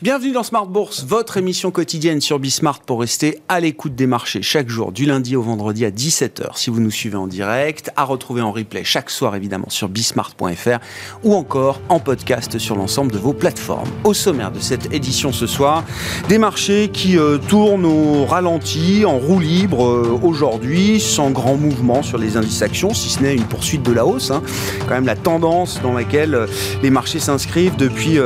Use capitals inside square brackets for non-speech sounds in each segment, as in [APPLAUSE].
Bienvenue dans Smart Bourse, votre émission quotidienne sur Bismart pour rester à l'écoute des marchés chaque jour, du lundi au vendredi à 17h si vous nous suivez en direct, à retrouver en replay chaque soir évidemment sur bismart.fr ou encore en podcast sur l'ensemble de vos plateformes. Au sommaire de cette édition ce soir, des marchés qui euh, tournent au ralenti, en roue libre euh, aujourd'hui, sans grand mouvement sur les indices actions, si ce n'est une poursuite de la hausse. Hein. Quand même la tendance dans laquelle euh, les marchés s'inscrivent depuis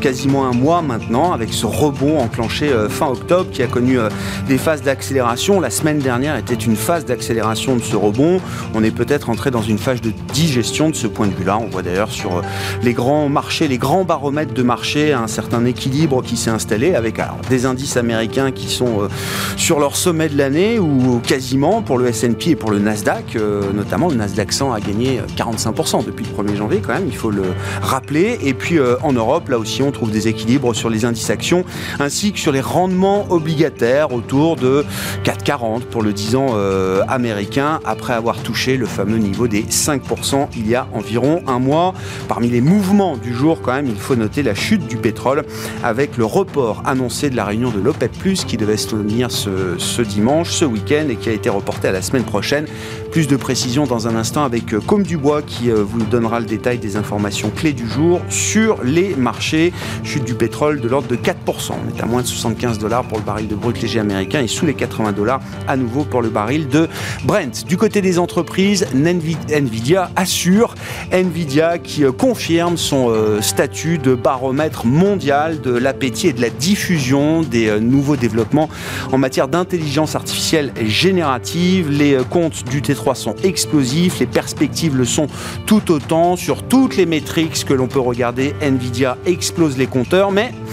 quasiment un mois maintenant avec ce rebond enclenché euh, fin octobre qui a connu euh, des phases d'accélération. La semaine dernière était une phase d'accélération de ce rebond. On est peut-être entré dans une phase de digestion de ce point de vue-là. On voit d'ailleurs sur euh, les grands marchés, les grands baromètres de marché, un certain équilibre qui s'est installé avec des indices américains qui sont sur leur sommet de l'année ou quasiment pour le S&P et pour le Nasdaq, notamment le Nasdaq 100 a gagné 45% depuis le 1er janvier quand même, il faut le rappeler. Et puis en Europe, là aussi, on trouve des équilibres sur les indices actions, ainsi que sur les rendements obligataires autour de 4,40 pour le 10 ans euh, américain, après avoir touché le fameux niveau des 5% il y a environ un mois. Parmi les mouvements du jour, quand même, il faut noter la chute du pétrole avec le report annoncé de la réunion de l'OPEP, qui devait se tenir ce, ce dimanche, ce week-end, et qui a été reporté à la semaine prochaine. Plus de précisions dans un instant avec euh, Comme Dubois qui euh, vous donnera le détail des informations clés du jour sur les marchés. Chute du pétrole de l'ordre de 4%. On est à moins de 75 dollars pour le baril de brut léger américain et sous les 80 dollars à nouveau pour le baril de Brent. Du côté des entreprises, Nvidia assure, Nvidia qui euh, confirme son statut de baromètre mondial de l'appétit et de la diffusion des nouveaux développements en matière d'intelligence artificielle générative. Les comptes du T3 sont explosifs, les perspectives le sont tout autant sur toutes les métriques que l'on peut regarder. Nvidia explose les compteurs, mais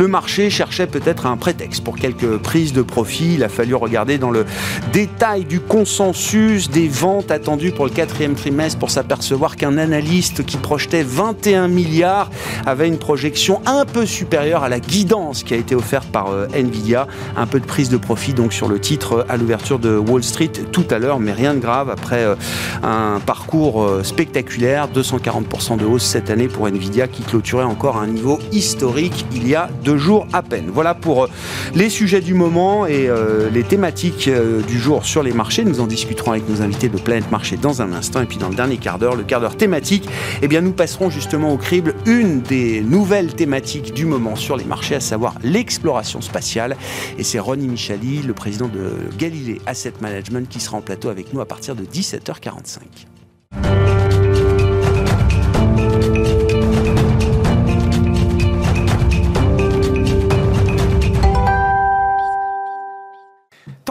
le marché cherchait peut-être un prétexte pour quelques prises de profit. Il a fallu regarder dans le détail du consensus des ventes attendues pour le quatrième trimestre pour s'apercevoir qu'un analyste qui projetait 21 milliards avait une projection un peu supérieure à la guidance qui a été offerte par euh, Nvidia. Un peu de prise de profit donc sur le titre à l'ouverture de Wall Street tout à l'heure, mais rien de grave après euh, un parcours euh, spectaculaire, 240% de hausse cette année pour Nvidia qui clôturait encore un niveau historique il y a deux jours à peine. Voilà pour euh, les sujets du moment et les thématiques du jour sur les marchés. Nous en discuterons avec nos invités de Planète Marché dans un instant et puis dans le dernier quart d'heure, le quart d'heure thématique, eh bien nous passerons justement au crible une des nouvelles thématiques du moment sur les marchés, à savoir l'exploration spatiale. Et c'est Ronnie Michali, le président de Galilée Asset Management, qui sera en plateau avec nous à partir de 17h45.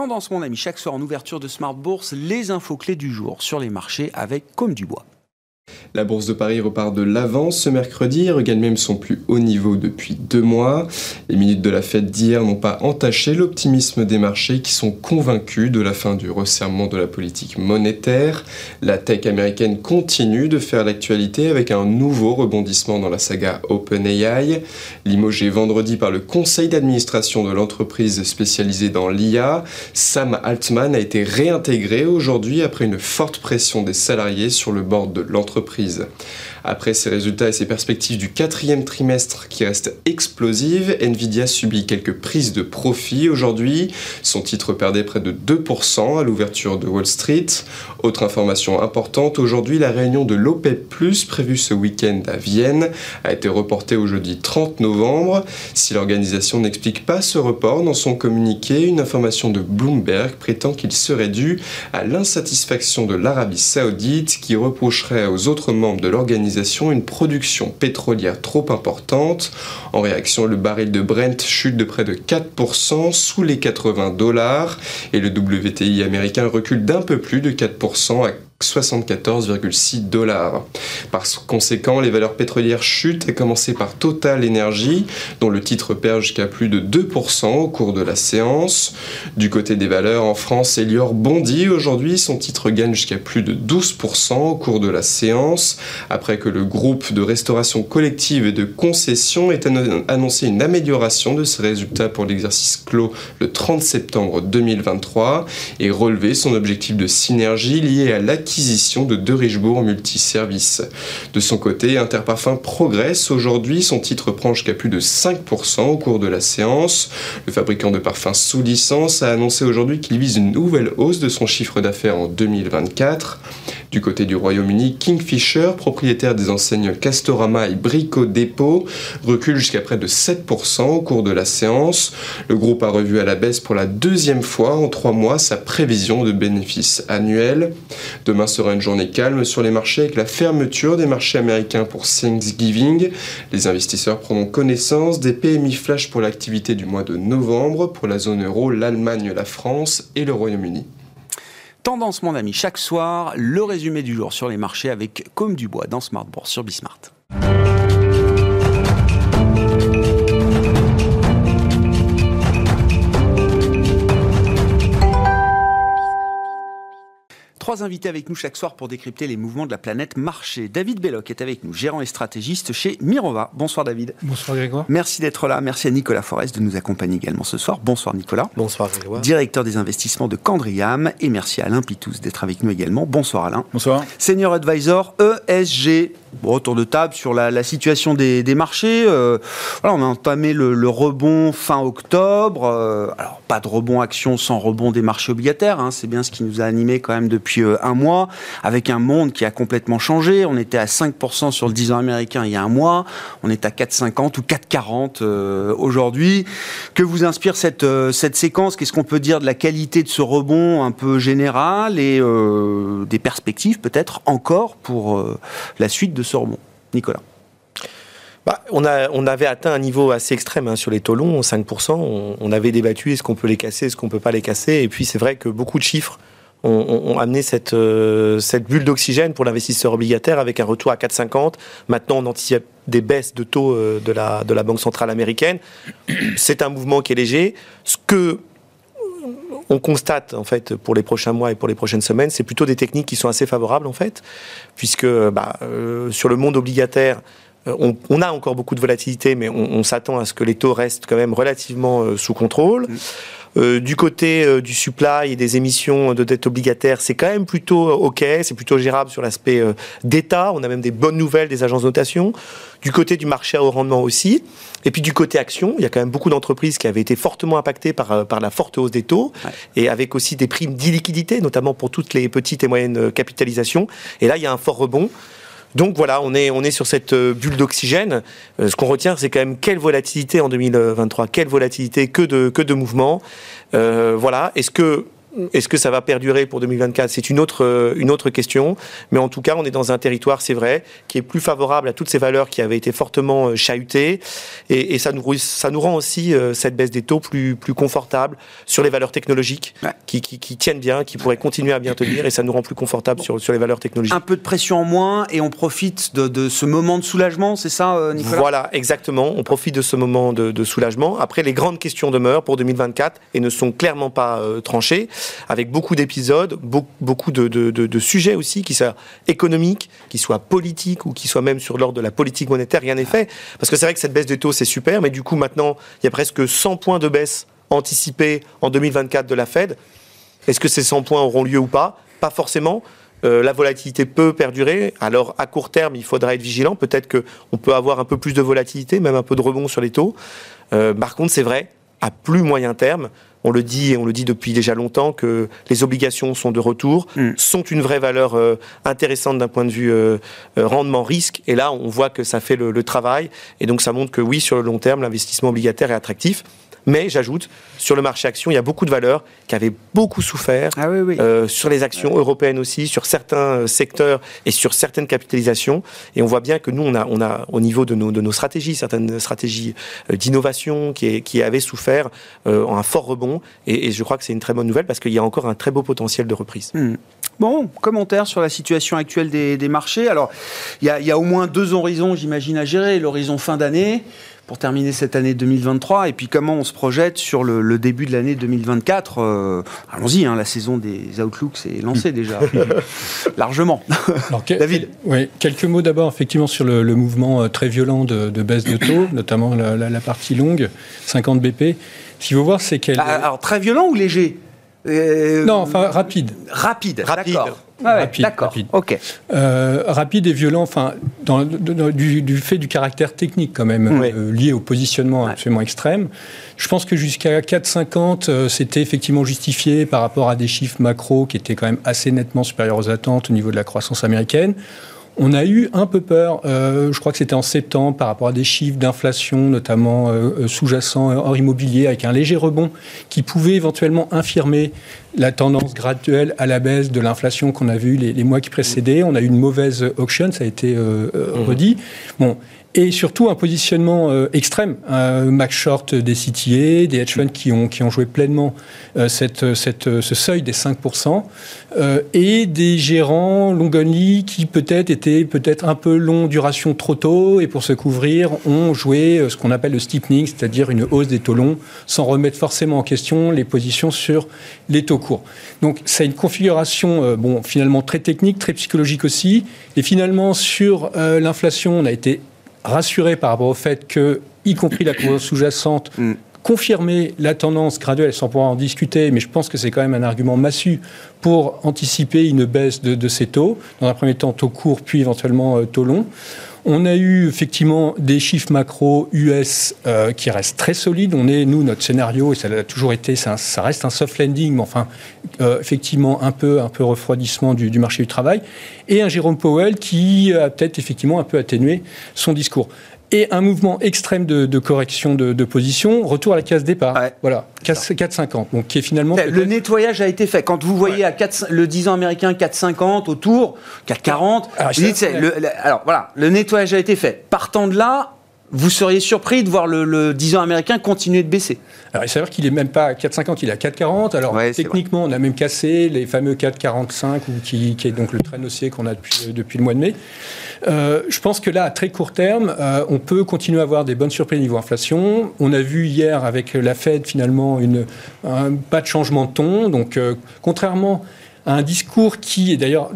Tendance, mon ami, chaque soir en ouverture de Smart Bourse, les infos clés du jour sur les marchés avec Comme du Bois. La bourse de Paris repart de l'avance ce mercredi, regagne même son plus haut niveau depuis deux mois. Les minutes de la fête d'hier n'ont pas entaché l'optimisme des marchés qui sont convaincus de la fin du resserrement de la politique monétaire. La tech américaine continue de faire l'actualité avec un nouveau rebondissement dans la saga OpenAI. Limogé vendredi par le conseil d'administration de l'entreprise spécialisée dans l'IA, Sam Altman a été réintégré aujourd'hui après une forte pression des salariés sur le bord de l'entreprise entreprises après ces résultats et ces perspectives du quatrième trimestre qui restent explosives, Nvidia subit quelques prises de profit aujourd'hui. Son titre perdait près de 2% à l'ouverture de Wall Street. Autre information importante, aujourd'hui la réunion de l'OPEP prévue ce week-end à Vienne a été reportée au jeudi 30 novembre. Si l'organisation n'explique pas ce report dans son communiqué, une information de Bloomberg prétend qu'il serait dû à l'insatisfaction de l'Arabie saoudite qui reprocherait aux autres membres de l'organisation une production pétrolière trop importante. En réaction, le baril de Brent chute de près de 4% sous les 80 dollars et le WTI américain recule d'un peu plus de 4% à 74,6 dollars. Par conséquent, les valeurs pétrolières chutent, à commencer par Total Energy, dont le titre perd jusqu'à plus de 2% au cours de la séance. Du côté des valeurs, en France, Elior bondit aujourd'hui, son titre gagne jusqu'à plus de 12% au cours de la séance, après que le groupe de restauration collective et de concession ait annoncé une amélioration de ses résultats pour l'exercice clos le 30 septembre 2023 et relevé son objectif de synergie lié à l'acquisition l'acquisition de De Richebourg Multiservice. De son côté, Interparfum progresse aujourd'hui, son titre prend jusqu'à plus de 5% au cours de la séance. Le fabricant de parfums sous licence a annoncé aujourd'hui qu'il vise une nouvelle hausse de son chiffre d'affaires en 2024. Du côté du Royaume-Uni, Kingfisher, propriétaire des enseignes Castorama et Brico Dépôt, recule jusqu'à près de 7% au cours de la séance. Le groupe a revu à la baisse pour la deuxième fois en trois mois sa prévision de bénéfices annuels. Demain sera une journée calme sur les marchés avec la fermeture des marchés américains pour Thanksgiving. Les investisseurs prendront connaissance des PMI flash pour l'activité du mois de novembre pour la zone euro, l'Allemagne, la France et le Royaume-Uni. Tendance, mon ami, chaque soir, le résumé du jour sur les marchés avec Comme Dubois dans Smart Bourse sur Bismart. Trois invités avec nous chaque soir pour décrypter les mouvements de la planète marché. David Belloc est avec nous, gérant et stratégiste chez Mirova. Bonsoir David. Bonsoir Grégoire. Merci d'être là. Merci à Nicolas Forest de nous accompagner également ce soir. Bonsoir Nicolas. Bonsoir Grégoire. Directeur des investissements de Candriam. Et merci à Alain Pitous d'être avec nous également. Bonsoir Alain. Bonsoir. Senior Advisor ESG. Bon, de table sur la, situation des, marchés. Euh, voilà, on a entamé le, rebond fin octobre. Euh, alors, pas de rebond action sans rebond des marchés obligataires. Hein. C'est bien ce qui nous a animé quand même depuis euh, un mois, avec un monde qui a complètement changé. On était à 5% sur le 10 ans américain il y a un mois. On est à 4,50 ou 4,40 aujourd'hui. Que vous inspire cette, cette séquence? Qu'est-ce qu'on peut dire de la qualité de ce rebond un peu général et des perspectives peut-être encore pour la suite de de ce rebond Nicolas bah, on avait atteint un niveau assez extrême hein, sur les taux longs, 5%. On, avait débattu est-ce qu'on peut les casser, est-ce qu'on peut pas les casser? Et puis c'est vrai que beaucoup de chiffres ont, amené cette, euh, cette bulle d'oxygène pour l'investisseur obligataire avec un retour à 4,50. Maintenant, on anticipe des baisses de taux euh, de, la, de la Banque centrale américaine. C'est un mouvement qui est léger. Ce que on constate en fait pour les prochains mois et pour les prochaines semaines, c'est plutôt des techniques qui sont assez favorables en fait, puisque bah, euh, sur le monde obligataire, euh, on, a encore beaucoup de volatilité, mais on, s'attend à ce que les taux restent quand même relativement euh, sous contrôle. Mm. Euh, du côté euh, du supply et des émissions de dette obligataire, c'est quand même plutôt OK, c'est plutôt gérable sur l'aspect d'État. On a même des bonnes nouvelles des agences de notation. Du côté du marché à haut rendement aussi. Et puis du côté action, il y a quand même beaucoup d'entreprises qui avaient été fortement impactées par, par la forte hausse des taux et avec aussi des primes d'illiquidité, notamment pour toutes les petites et moyennes capitalisations. Et là, il y a un fort rebond. Donc voilà, on est, sur cette euh, bulle d'oxygène. Euh, ce qu'on retient, c'est quand même quelle volatilité en 2023, quelle volatilité, que de, que mouvements. Euh, voilà, est-ce que est-ce que ça va perdurer pour 2024 C'est une autre, euh, une autre question. Mais en tout cas, on est dans un territoire, c'est vrai, qui est plus favorable à toutes ces valeurs qui avaient été fortement euh, chahutées. Et, ça, nous, ça nous rend aussi euh, cette baisse des taux plus, plus confortable sur les valeurs technologiques qui, qui, tiennent bien, qui pourraient continuer à bien tenir. Et ça nous rend plus confortable sur, sur les valeurs technologiques. Un peu de pression en moins et on profite de, de ce moment de soulagement, c'est ça, Nicolas? Voilà, exactement. On profite de ce moment de, de, soulagement. Après, les grandes questions demeurent pour 2024 et ne sont clairement pas tranchées avec beaucoup d'épisodes, beaucoup de, sujets aussi, qui soient économiques, qui soient politiques ou qui soient même sur l'ordre de la politique monétaire. Rien n'est fait. Parce que c'est vrai que cette baisse des taux, c'est super, mais du coup, maintenant, il y a presque 100 points de baisse anticipés en 2024 de la Fed. Est-ce que ces 100 points auront lieu ou pas? Pas forcément. Euh, la volatilité peut perdurer. Alors à court terme, il faudra être vigilant. Peut-être qu'on peut avoir un peu plus de volatilité, même un peu de rebond sur les taux. Euh, par contre, c'est vrai, à plus moyen terme, on le dit et on le dit depuis déjà longtemps que les obligations sont de retour, mm. sont une vraie valeur euh, intéressante d'un point de vue euh, euh, rendement risque. Et là, on voit que ça fait le, le, travail. Et donc, ça montre que oui, sur le long terme, l'investissement obligataire est attractif. Mais j'ajoute, sur le marché action, il y a beaucoup de valeurs qui avaient beaucoup souffert, ah euh, sur les actions européennes aussi, sur certains euh, secteurs et sur certaines capitalisations. Et on voit bien que nous, on a, on a au niveau de nos, de nos stratégies, certaines stratégies euh, d'innovation qui, qui avaient souffert un fort rebond. Et, je crois que c'est une très bonne nouvelle parce qu'il y a encore un très beau potentiel de reprise. Hmm. Bon, commentaire sur la situation actuelle des, des marchés. Alors, il y, y a au moins deux horizons, j'imagine, à gérer. L'horizon fin d'année pour terminer cette année 2023 et puis comment on se projette sur le, début de l'année 2024. Euh, allons-y, hein, la saison des Outlooks est lancée déjà, [LAUGHS] largement. David Oui, quelques mots d'abord effectivement sur le, mouvement euh, très violent de, baisse de taux, [COUGHS] notamment la, partie longue, 50 BP. Ce qu'il faut voir, c'est qu'elle... Ah, alors très violent ou léger? Euh, non, enfin rapide. Rapide, rapide. D'accord. Ok. Euh, rapide et violent, enfin, dans, du, fait du caractère technique quand même, euh, lié au positionnement absolument extrême. Je pense que jusqu'à 4,50, c'était effectivement justifié par rapport à des chiffres macro qui étaient quand même assez nettement supérieurs aux attentes au niveau de la croissance américaine. On a eu un peu peur, euh, je crois que c'était en septembre, par rapport à des chiffres d'inflation, notamment euh, euh, sous-jacents hors immobilier, avec un léger rebond qui pouvait éventuellement infirmer la tendance graduelle à la baisse de l'inflation qu'on a vue les, mois qui précédaient. On a eu une mauvaise auction, ça a été mmh. redit. Bon, et surtout un positionnement euh, extrême. Un Max Short des CTA, des hedge funds qui ont, joué pleinement euh, ce seuil des 5%, euh, et des gérants long only qui peut-être étaient peut-être un peu long duration trop tôt, et pour se couvrir, ont joué ce qu'on appelle le steepening, c'est-à-dire une hausse des taux longs, sans remettre forcément en question les positions sur les taux courts. Donc c'est une configuration, bon, finalement très technique, très psychologique aussi, et finalement sur l'inflation, on a été rassuré par rapport au fait que, y compris la courbe sous-jacente, mm. confirmer la tendance graduelle, sans pouvoir en discuter, mais je pense que c'est quand même un argument massu pour anticiper une baisse de, ces taux. Dans un premier temps, taux court, puis éventuellement euh, taux long. On a eu effectivement des chiffres macro US euh, qui restent très solides. On est, nous, notre scénario, et ça a toujours été, ça, reste un soft landing, mais enfin, euh, effectivement, un peu, un peu refroidissement du, du, marché du travail. Et un Jérôme Powell qui a peut-être effectivement un peu atténué son discours et un mouvement extrême de, correction de, position, retour à la case départ. Voilà, 4,50. Donc, qui est finalement. Le nettoyage a été fait. Quand vous voyez à 4, le 10 ans américain 4,50 autour, 4,40, alors, alors voilà, le nettoyage a été fait. Partant de là, vous seriez surpris de voir le, 10 ans américain continuer de baisser. Alors, il s'avère qu'il n'est même pas à 4,50, il est à 4,40. Alors, techniquement, on a même cassé les fameux 4,45, qui, qui est donc le train haussier qu'on a depuis, depuis le mois de mai. Euh, je pense que là, à très court terme, euh, on peut continuer à avoir des bonnes surprises niveau inflation. On a vu hier avec la Fed, finalement, une, un pas de changement de ton. Donc, euh, contrairement un discours qui est d'ailleurs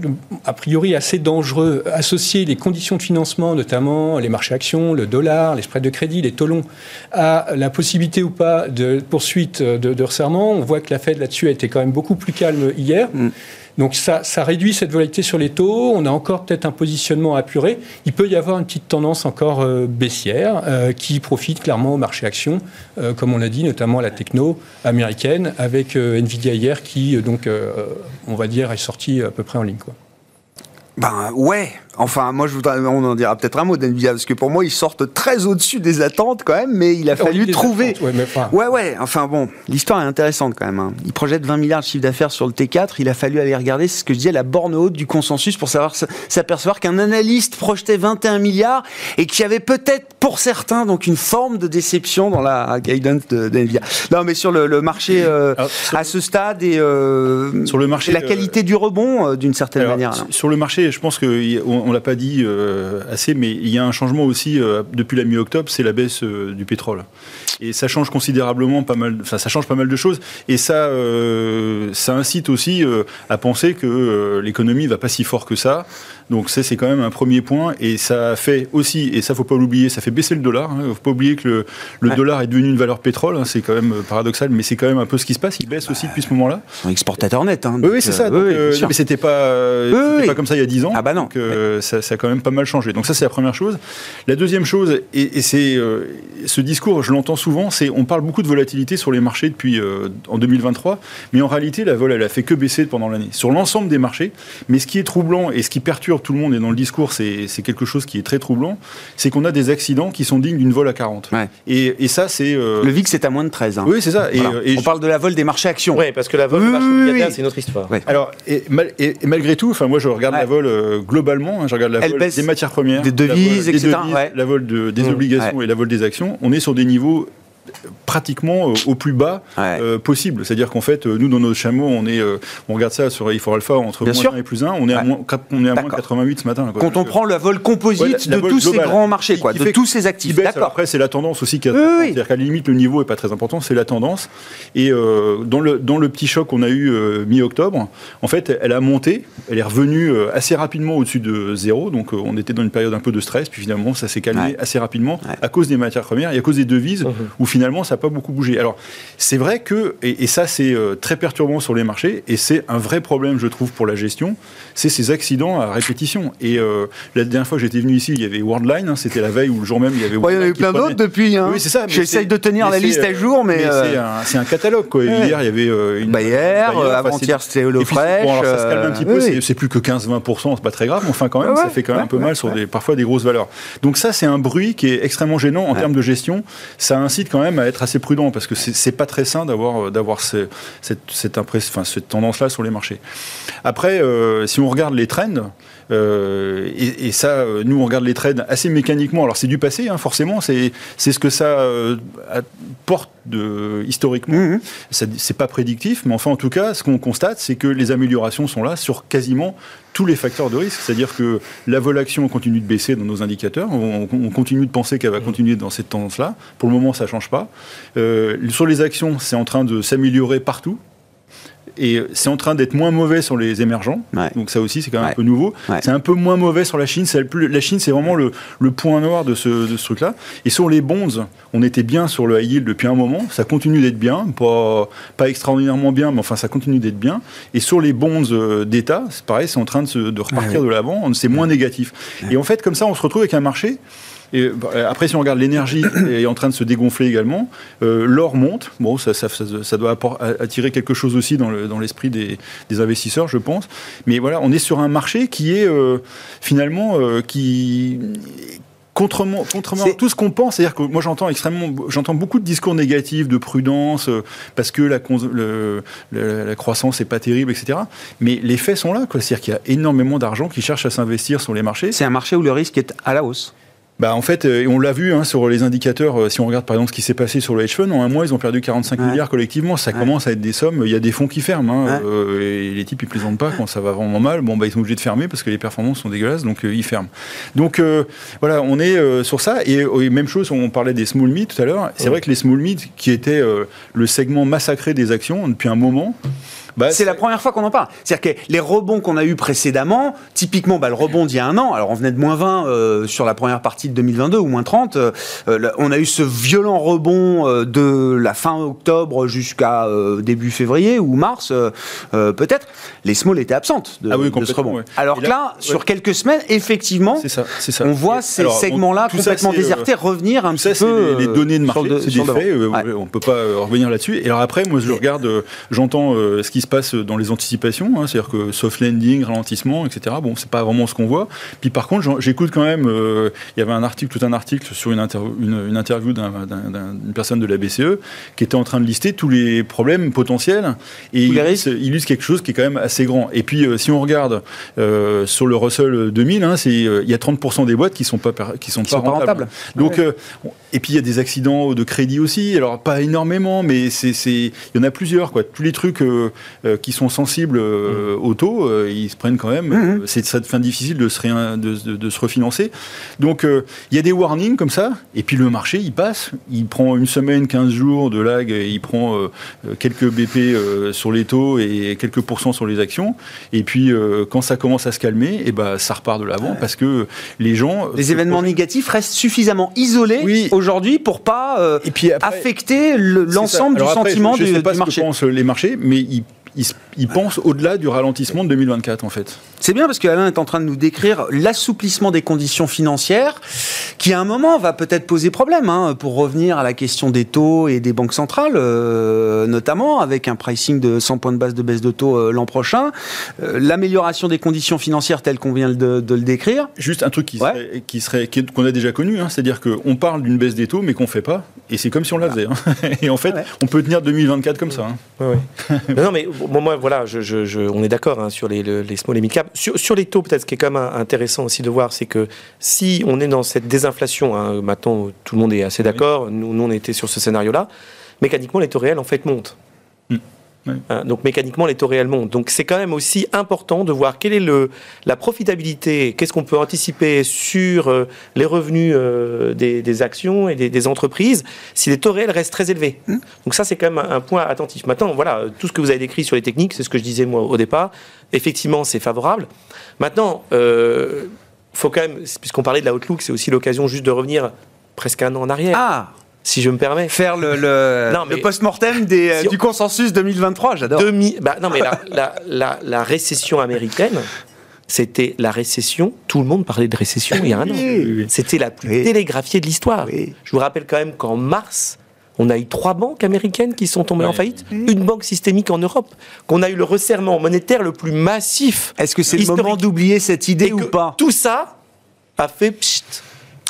a priori assez dangereux, associer les conditions de financement, notamment les marchés actions, le dollar, les spreads de crédit, les taux longs, à la possibilité ou pas de poursuite de, resserrement. On voit que la Fed là-dessus a été quand même beaucoup plus calme hier. Mm. Donc ça, réduit cette volatilité sur les taux. On a encore peut-être un positionnement apuré. Il peut y avoir une petite tendance encore euh, baissière euh, qui profite clairement au marché action, euh, comme on l'a dit, notamment à la techno américaine, avec Nvidia hier qui, donc, on va dire, est sorti à peu près en ligne. Quoi. Ben ouais, Enfin, moi, je voudrais, on en dira peut-être un mot d'NVIDIA, parce que pour moi, ils sortent très au-dessus des attentes quand même, mais il a fallu trouver. ouais, ouais, enfin bon, l'histoire est intéressante quand même. Hein. Ils projettent 20 milliards de chiffre d'affaires sur le T4, il a fallu aller regarder, c'est ce que je disais, la borne haute du consensus pour savoir s'apercevoir qu'un analyste projetait 21 milliards et qu'il y avait peut-être pour certains donc une forme de déception dans la guidance d'NVIDIA. Non, mais sur le, marché euh, à ce stade et euh, sur le marché, la qualité euh, du rebond d'une certaine manière. Sur le marché, je pense que on l'a pas dit euh, assez, mais il y a un changement aussi euh, depuis la mi-octobre, c'est la baisse euh, du pétrole. Et ça change considérablement pas mal, enfin ça change pas mal de choses. Et ça, ça incite aussi à penser que l'économie va pas si fort que ça. Donc ça, c'est quand même un premier point. Et ça fait aussi, et ça faut pas l'oublier, ça fait baisser le dollar. Il hein. ne faut pas oublier que le, dollar est devenu une valeur pétrole. Hein. C'est quand même paradoxal, mais c'est quand même un peu ce qui se passe. Il baisse aussi depuis ce moment-là. Un exportateur net. Hein, oui, c'est ça. mais c'était pas, pas comme ça il y a 10 ans. Ah bah non. Donc, ça, ça, a quand même pas mal changé. Donc ça, c'est la première chose. La deuxième chose, et, c'est euh, ce discours, je l'entends souvent, c'est on parle beaucoup de volatilité sur les marchés depuis euh, en 2023, mais en réalité, la vol, elle a fait que baisser pendant l'année sur l'ensemble des marchés. Mais ce qui est troublant et ce qui perturbe tout le monde, et dans le discours, c'est quelque chose qui est très troublant, c'est qu'on a des accidents qui sont dignes d'une vol à 40. Et, et, ça, c'est euh, le VIX c'est à moins de 13. Hein. Oui, c'est ça. Et, on parle de la vol des marchés actions. Oui, parce que la vol des marchés c'est une autre histoire. Alors, et, malgré tout, enfin moi, je regarde la vol globalement. Hein, je regarde la vol des matières premières, des devises, la vol, etc. la vol de, des mmh. obligations et la vol des actions, on est sur des niveaux pratiquement euh, au plus bas euh, possible. C'est-à-dire qu'en fait, euh, nous, dans nos chameaux, on, est, on regarde ça sur i4 Alpha entre moins 1 et plus 1, on est à, moins, on est à moins 88 ce matin. Quand on prend la vol composite de tous ces grands marchés, quoi, de tous ces actifs. après, c'est la tendance aussi qui a. C'est-à-dire qu'à la limite, le niveau n'est pas très important, c'est la tendance. Et dans, le, dans le petit choc qu'on a eu mi-octobre, en fait, elle a monté, elle est revenue assez rapidement au-dessus de zéro, donc on était dans une période un peu de stress, puis finalement, ça s'est calmé assez rapidement à cause des matières premières et à cause des devises, mmh. où finalement ça n'a pas beaucoup bougé. Alors c'est vrai que, et, ça c'est euh, très perturbant sur les marchés, et c'est un vrai problème je trouve pour la gestion, c'est ces accidents à répétition. Et euh, la dernière fois que j'étais venu ici, il y avait Worldline, hein, c'était la veille ou le jour même, il y avait il y en a eu plein d'autres depuis. Hein. Oui, c'est ça. J'essaye de tenir la liste à jour, mais. c'est un, catalogue, quoi. Hier, il y avait une. Bayer, avant-hier, c'était HelloFresh. Bon, alors ça se calme un petit peu, c'est plus que 15-20%, c'est pas très grave, mais enfin, quand même, ça fait quand même un peu mal sur des, parfois des grosses valeurs. Donc, ça, c'est un bruit qui est extrêmement gênant en termes de gestion. Ça incite quand même à être assez prudent parce que c'est pas très sain d'avoir d'avoir cette, cette, cette tendance-là sur les marchés. Après, euh, si on regarde les trends, euh, et, ça, euh, nous, on regarde les trades assez mécaniquement. Alors, c'est du passé, hein, forcément. C'est ce que ça porte de, historiquement. Mmh. C'est pas prédictif, mais enfin, en tout cas, ce qu'on constate, c'est que les améliorations sont là sur quasiment tous les facteurs de risque. C'est-à-dire que la vol action continue de baisser dans nos indicateurs. On, continue de penser qu'elle va mmh. continuer dans cette tendance-là. Pour le moment, ça change pas. sur les actions, c'est en train de s'améliorer partout et c'est en train d'être moins mauvais sur les émergents. Donc ça aussi, c'est quand même un peu nouveau. C'est un peu moins mauvais sur la Chine. La Chine, c'est vraiment le, point noir de ce, de ce truc-là. Et sur les bonds, on était bien sur le high yield depuis un moment. Ça continue d'être bien, pas, pas extraordinairement bien, mais enfin ça continue d'être bien. Et sur les bonds euh, d'État, c'est pareil, c'est en train de, se, de repartir de l'avant. C'est moins négatif. Et en fait, comme ça, on se retrouve avec un marché et bah, après, si on regarde l'énergie [COUGHS] est en train de se dégonfler également, euh, l'or monte. Bon, ça, ça, ça, doit attirer quelque chose aussi dans l'esprit des, des, investisseurs, je pense. Mais voilà, on est sur un marché qui est euh, finalement euh, qui Contrairement, contrairement à tout ce qu'on pense, c'est-à-dire que moi j'entends extrêmement, j'entends beaucoup de discours négatifs, de prudence, parce que la, la croissance n'est pas terrible, etc. Mais les faits sont là, C'est-à-dire qu'il y a énormément d'argent qui cherche à s'investir sur les marchés. C'est un marché où le risque est à la hausse. Bah en fait, euh, on l'a vu hein, sur les indicateurs, euh, si on regarde par exemple ce qui s'est passé sur le hedge fund, en un mois ils ont perdu 45 milliards collectivement, ça commence à être des sommes, il y a des fonds qui ferment, hein, euh, et les types ils plaisantent pas quand ça va vraiment mal, bon bah ils sont obligés de fermer parce que les performances sont dégueulasses, donc ils ferment. Donc voilà, on est sur ça, et, même chose, on parlait des small mid tout à l'heure, c'est vrai que les small mid qui étaient le segment massacré des actions depuis un moment, bah, c'est la première fois qu'on en parle. C'est-à-dire que les rebonds qu'on a eu précédemment, typiquement bah, le rebond d'il y a un an, alors on venait de moins 20 euh, sur la première partie de 2022 ou moins 30, euh, euh, on a eu ce violent rebond de la fin octobre jusqu'à début février ou mars, peut-être. Les small étaient absentes de, ah ce rebond. Alors que là, sur quelques semaines, effectivement, ça, ça. on voit ces segments-là complètement désertés revenir un petit peu. Les, les données de marché, c'est des faits, on ne peut pas revenir là-dessus. Et alors après, moi je regarde, j'entends ce qui se passe dans les anticipations, hein, c'est-à-dire que soft landing, ralentissement, etc. Bon, c'est pas vraiment ce qu'on voit. Puis par contre, j'écoute quand même. Euh, il y avait un article, tout un article sur une, une, interview d'une personne de la BCE qui était en train de lister tous les problèmes potentiels et il illustre quelque chose qui est quand même assez grand. Et puis, euh, si on regarde euh, sur le Russell 2000, hein, il y a 30% des boîtes qui sont pas qui sont, pas, rentables. Donc, et puis il y a des accidents de crédit aussi. Alors pas énormément, mais c'est il y en a plusieurs quoi. Tous les trucs euh, qui sont sensibles euh, mmh. au taux, euh, ils se prennent quand même. Mmh. C'est ça devient difficile de se, de, se refinancer. Donc il y a des warnings comme ça, et puis le marché il passe, il prend une semaine, 15 jours de lag, il prend quelques BP sur les taux et quelques pourcents sur les actions, et puis quand ça commence à se calmer, et eh ben ça repart de l'avant parce que les gens. Les événements négatifs restent suffisamment isolés aujourd'hui pour pas et puis affecter l'ensemble du sentiment je, du, sais pas marché. Que pensent les marchés, mais ils il, pense au-delà du ralentissement de 2024 en fait. C'est bien parce qu'Alain est en train de nous décrire l'assouplissement des conditions financières qui à un moment va peut-être poser problème hein, pour revenir à la question des taux et des banques centrales euh, notamment avec un pricing de 100 points de base de baisse de taux euh, l'an prochain. Euh, l'amélioration des conditions financières telles qu'on vient de, le décrire. Juste un truc qui serait, qui serait qu'on a déjà connu, hein, c'est-à-dire qu'on parle d'une baisse des taux mais qu'on fait pas et c'est comme si on la faisait. Hein. [LAUGHS] Et en fait, on peut tenir 2024 comme ça. [LAUGHS] non mais bon, moi, voilà, je, on est d'accord hein, sur les, les, small et mid cap. Sur, les taux, peut-être, ce qui est quand même intéressant aussi de voir, c'est que si on est dans cette désinflation, hein, maintenant tout le monde est assez d'accord, nous, nous, on était sur ce scénario-là, mécaniquement, les taux réels, en fait, montent. Hein, donc mécaniquement, les taux réels montent. Donc c'est quand même aussi important de voir quelle est le, la profitabilité, qu'est-ce qu'on peut anticiper sur euh, les revenus euh, des, actions et des, entreprises si les taux réels restent très élevés. Mmh. Donc ça, c'est quand même un, point attentif. Maintenant, voilà, tout ce que vous avez décrit sur les techniques, c'est ce que je disais moi au départ. Effectivement, c'est favorable. Maintenant, euh, faut quand même, puisqu'on parlait de la outlook, c'est aussi l'occasion juste de revenir presque un an en arrière. Ah si je me permets. Faire le, le, post-mortem du consensus 2023, j'adore. Bah, non, mais la, la, la, récession américaine, c'était la récession. Tout le monde parlait de récession il y a un an. C'était la plus télégraphiée de l'histoire. Je vous rappelle quand même qu'en mars, on a eu trois banques américaines qui sont tombées en faillite, une banque systémique en Europe, qu'on a eu le resserrement monétaire le plus massif. Est-ce que c'est le moment d'oublier cette idée ou pas? Tout ça a fait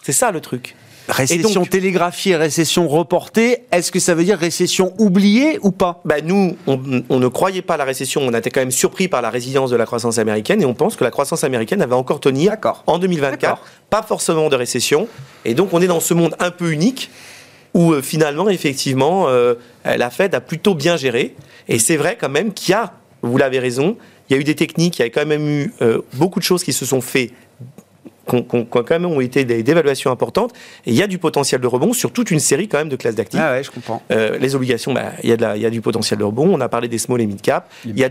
C'est ça le truc. Récession télégraphiée, récession reportée, est-ce que ça veut dire récession oubliée ou pas? Ben Nous, on, ne croyait pas à la récession, on a été quand même surpris par la résilience de la croissance américaine et on pense que la croissance américaine avait encore tenu en 2024, pas forcément de récession. Et donc on est dans ce monde un peu unique où euh, finalement, effectivement, euh, la Fed a plutôt bien géré. Et c'est vrai quand même qu'il y a, vous l'avez raison, il y a eu des techniques, il y a quand même eu euh, beaucoup de choses qui se sont faites qui ont, quand même ont été des dévaluations importantes. Et il y a du potentiel de rebond sur toute une série quand même de classes d'actifs. Ah ouais, je comprends. les obligations, bah, il, y y a du potentiel de rebond. On a parlé des small et mid cap. Il y a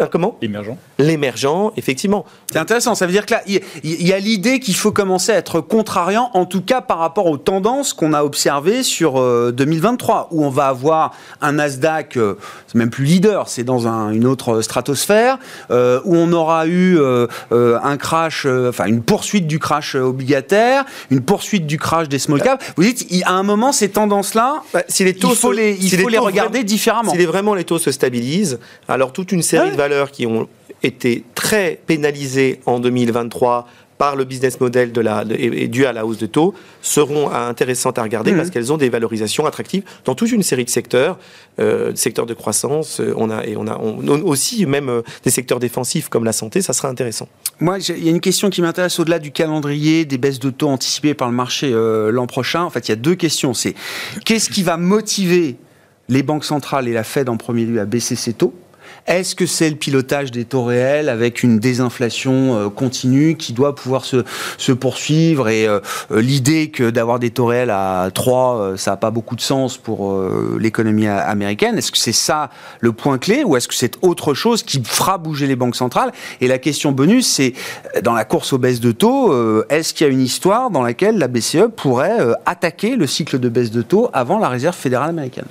euh, comment? L'émergent. L'émergent, effectivement. C'est intéressant. Ça veut dire que là, il y, a l'idée qu'il faut commencer à être contrariant, en tout cas par rapport aux tendances qu'on a observées sur 2023, euh, où on va avoir un Nasdaq, euh, c'est même plus leader, c'est dans une autre stratosphère, où on aura eu un crash, enfin une poursuite du crash obligataire, une poursuite du crash des small caps. Vous dites, à un moment, ces tendances-là, bah, si les taux il faut les, il faut les, regarder différemment. Si les, vraiment les taux se stabilisent, alors toute une série de valeurs qui ont été très pénalisés en 2023 par le business model de la, et, dû à la hausse de taux seront intéressantes à regarder mmh. parce qu'elles ont des valorisations attractives dans toute une série de secteurs, euh, secteurs de croissance. Euh, on a et on a aussi même euh, des secteurs défensifs comme la santé, ça sera intéressant. Moi, il y a une question qui m'intéresse au-delà du calendrier, des baisses de taux anticipées par le marché l'an prochain. En fait, il y a deux questions. C'est qu'est-ce qui va motiver les banques centrales et la Fed en premier lieu à baisser ses taux? Est-ce que c'est le pilotage des taux réels avec une désinflation euh, continue qui doit pouvoir se, poursuivre et euh, euh, l'idée que d'avoir des taux réels à 3, ça n'a pas beaucoup de sens pour l'économie américaine? Est-ce que c'est ça le point clé ou est-ce que c'est autre chose qui fera bouger les banques centrales? Et la question bonus, c'est dans la course aux baisses de taux, est-ce qu'il y a une histoire dans laquelle la BCE pourrait attaquer le cycle de baisse de taux avant la Réserve fédérale américaine?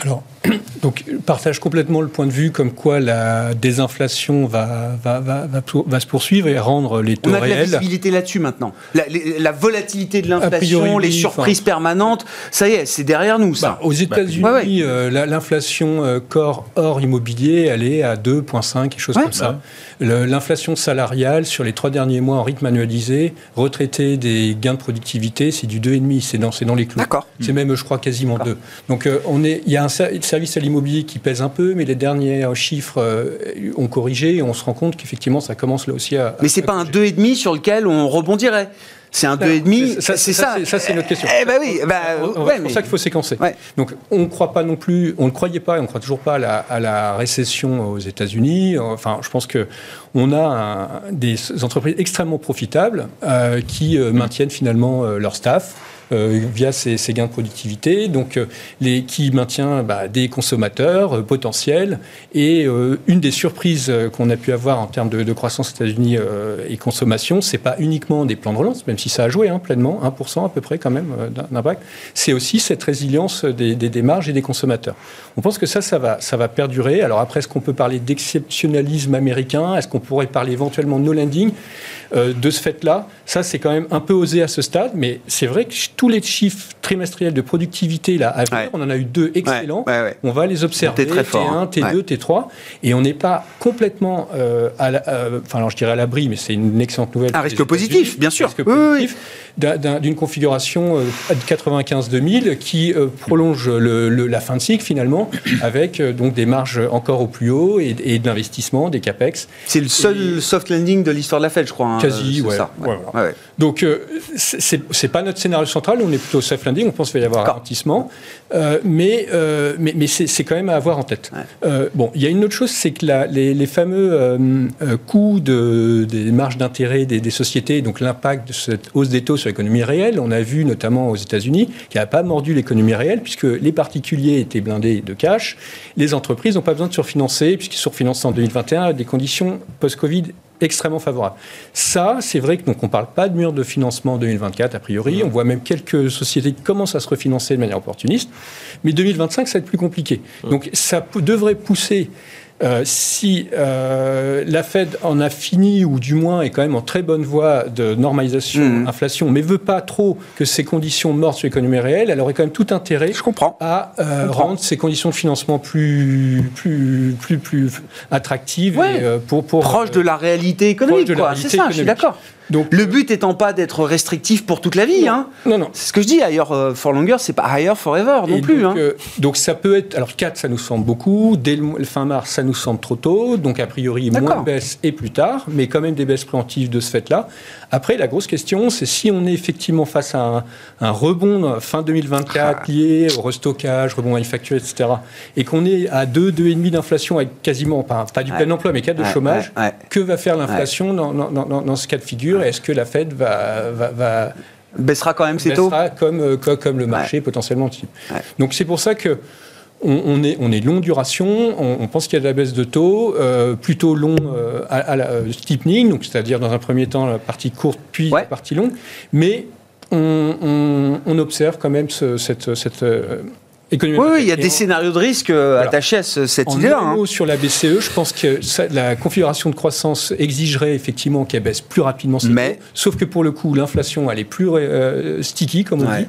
Alors, [COUGHS] donc, partage complètement le point de vue comme quoi la désinflation va, va, va, va, se poursuivre et rendre les taux réels. On a de la visibilité là-dessus maintenant. La, volatilité de l'inflation, les surprises permanentes, ça y est, c'est derrière nous, ça. Bah, aux États-Unis, euh, l'inflation euh, corps hors immobilier, elle est à 2,5, quelque chose comme ça. L'inflation salariale sur les trois derniers mois en rythme annualisé, retraité des gains de productivité, c'est du 2,5, c'est dans, dans les clous. D'accord. C'est même, je crois, quasiment 2. Donc, euh, on est, il y a un service à l'immobilier qui pèse un peu, mais les derniers chiffres euh, ont corrigé et on se rend compte qu'effectivement, ça commence là aussi à. Mais c'est pas un 2,5 sur lequel on rebondirait c'est un 2,5. C'est ça. Ça, c'est notre question. Eh ben oui, bah, c'est pour ça qu'il faut séquencer. Donc, on ne croit pas non plus, on ne croyait pas, et on ne croit toujours pas à la, récession aux États-Unis. Enfin, je pense que on a des entreprises extrêmement profitables euh, qui euh, maintiennent finalement leur staff. Euh, via ces, gains de productivité, donc euh, qui maintient bah, des consommateurs euh, potentiels. Et une des surprises qu'on a pu avoir en termes de, croissance États-Unis et consommation, c'est pas uniquement des plans de relance, même si ça a joué hein, pleinement, 1% à peu près quand même d'impact, c'est aussi cette résilience des, des, marges et des consommateurs. On pense que ça, ça va, perdurer. Alors après, est-ce qu'on peut parler d'exceptionnalisme américain? Est-ce qu'on pourrait parler éventuellement de no landing De ce fait-là, ça c'est quand même un peu osé à ce stade, mais c'est vrai que tous les chiffres trimestriels de productivité là, à venir, on en a eu deux excellents. on va les observer, T1, T2, T3, et on n'est pas complètement, euh, à euh, enfin alors je dirais à l'abri, mais c'est une excellente nouvelle. Un risque positif, bien sûr. Risque positif d'une configuration euh, de 95-2000 qui prolonge le, la fin de cycle finalement, [COUGHS] avec donc des marges encore au plus haut et, et de l'investissement, des capex. C'est le seul soft landing de l'histoire de la Fed, je crois. Hein, quasi, ouais. Ça. Donc c'est pas notre scénario central, on est plutôt safe landing, on pense qu'il va y avoir un ralentissement, euh, mais, euh, mais, mais c'est quand même à avoir en tête. Euh, bon, il y a une autre chose, c'est que la, les, fameux coûts de, des marges d'intérêt des, sociétés, donc l'impact de cette hausse des taux sur l'économie réelle, on a vu notamment aux États-Unis qui n'a pas mordu l'économie réelle, puisque les particuliers étaient blindés de cash, les entreprises n'ont pas besoin de surfinancer, puisqu'ils surfinancent en 2021 des conditions post-Covid extrêmement favorable. Ça, c'est vrai que donc on parle pas de mur de financement en 2024 a priori. On voit même quelques sociétés qui commencent à se refinancer de manière opportuniste. Mais 2025, ça va être plus compliqué. Donc ça devrait pousser euh, si euh, la Fed en a fini, ou du moins est quand même en très bonne voie de normalisation mmh. inflation, mais veut pas trop que ces conditions mortes sur l'économie réelle, elle aurait quand même tout intérêt Je comprends. à euh, rendre ces conditions de financement plus, plus, plus, plus attractives et, pour, pour, proche de la réalité économique. C'est ça, je suis d'accord. Donc, le but étant pas d'être restrictif pour toute la vie. Non, hein. non, non. C'est ce que je dis. Ailleurs euh, for longer, c'est pas higher forever non plus. Donc, hein. euh, donc, ça peut être. Alors 4, ça nous semble beaucoup. Dès le fin mars, ça nous semble trop tôt. Donc a priori, moins de baisses et plus tard, mais quand même des baisses préventives de ce fait-là. Après, la grosse question, c'est si on est effectivement face à un, rebond fin 2024 ah. lié au restockage, rebond manufacturier, etc., et qu'on est à 2, 2,5 d'inflation avec quasiment, pas, pas du plein emploi, mais 4 de chômage, que va faire l'inflation dans, dans, dans, ce cas de figure? Est-ce que la Fed va, va, baissera quand même ses taux comme, euh, comme, comme le marché potentiellement type. Donc c'est pour ça que on, est, on est long duration, on, pense qu'il y a de la baisse de taux, euh, plutôt long euh, à, la steepening, donc c'est-à-dire dans un premier temps la partie courte puis la partie longue, mais on, observe quand même cette, cette oui, il y a des scénarios de risque euh, attachés à cette idée-là. Hein. Sur la BCE, je pense que la configuration de croissance exigerait effectivement qu'elle baisse plus rapidement. Mais... sauf que pour le coup, l'inflation, elle est plus euh, sticky, comme on dit.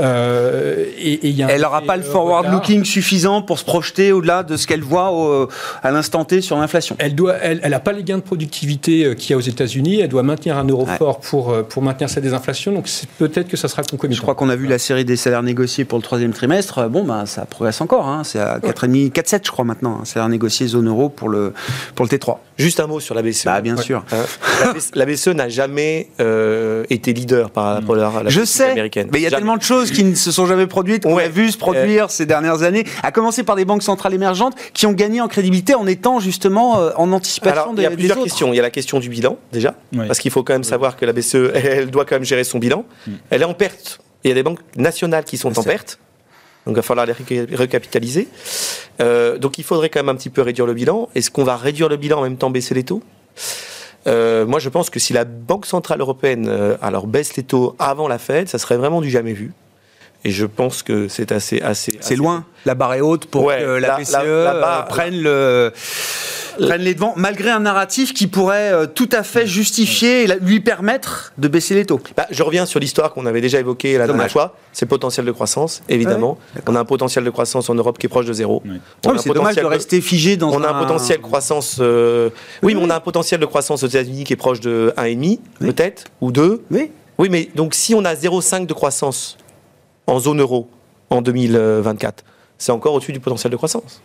Euh, et, y a elle n'aura pas le forward-looking suffisant pour se projeter au-delà de ce qu'elle voit à l'instant T sur l'inflation. Elle n'a elle, elle pas les gains de productivité qu'il y a aux États-Unis. Elle doit maintenir un euro fort pour, pour maintenir sa désinflation. Donc peut-être que ça sera concomitant. Je crois qu'on a vu la série des salaires négociés pour le troisième trimestre. Bon, bah, ça progresse encore. Hein. C'est à 4,5, 4,7 je crois maintenant. Hein. C'est à négocier zone euro pour le, pour le T3. Juste un mot sur la BCE. Bah, bien sûr. Hein. la, BCE, n'a jamais euh, été leader par rapport à la Je sais, américaine. mais il y a tellement de choses qui ne se sont jamais produites, qu'on a vu se produire ces dernières années, à commencer par des banques centrales émergentes qui ont gagné en crédibilité en étant justement euh, en anticipation Alors, des Il y a plusieurs questions. Il y a la question du bilan, déjà, parce qu'il faut quand même savoir que la BCE, elle, doit quand même gérer son bilan. Mm. Elle est en perte. Il y a des banques nationales qui sont en perte. Donc il va falloir les recapitaliser. Euh, donc il faudrait quand même un petit peu réduire le bilan. Est-ce qu'on va réduire le bilan en même temps baisser les taux? Euh, moi, je pense que si la Banque Centrale Européenne euh, alors baisse les taux avant la Fed, ça serait vraiment du jamais vu. Et je pense que c'est assez, assez. C'est loin. La barre est haute pour que la, BCE prenne le prennent les devants, malgré un narratif qui pourrait euh, tout à fait justifier et lui permettre de baisser les taux. Bah, je reviens sur l'histoire qu'on avait déjà évoquée la dernière fois. C'est le potentiel de croissance, évidemment. on a un potentiel de croissance en Europe qui est proche de zéro. c'est dommage de rester figé dans on a un potentiel de croissance. Euh, oui, mais on a un potentiel de croissance aux États-Unis qui est proche de 1,5 peut-être ou 2. Oui. Oui, mais donc si on a 0,5 de croissance en zone euro en 2024, c'est encore au-dessus du potentiel de croissance.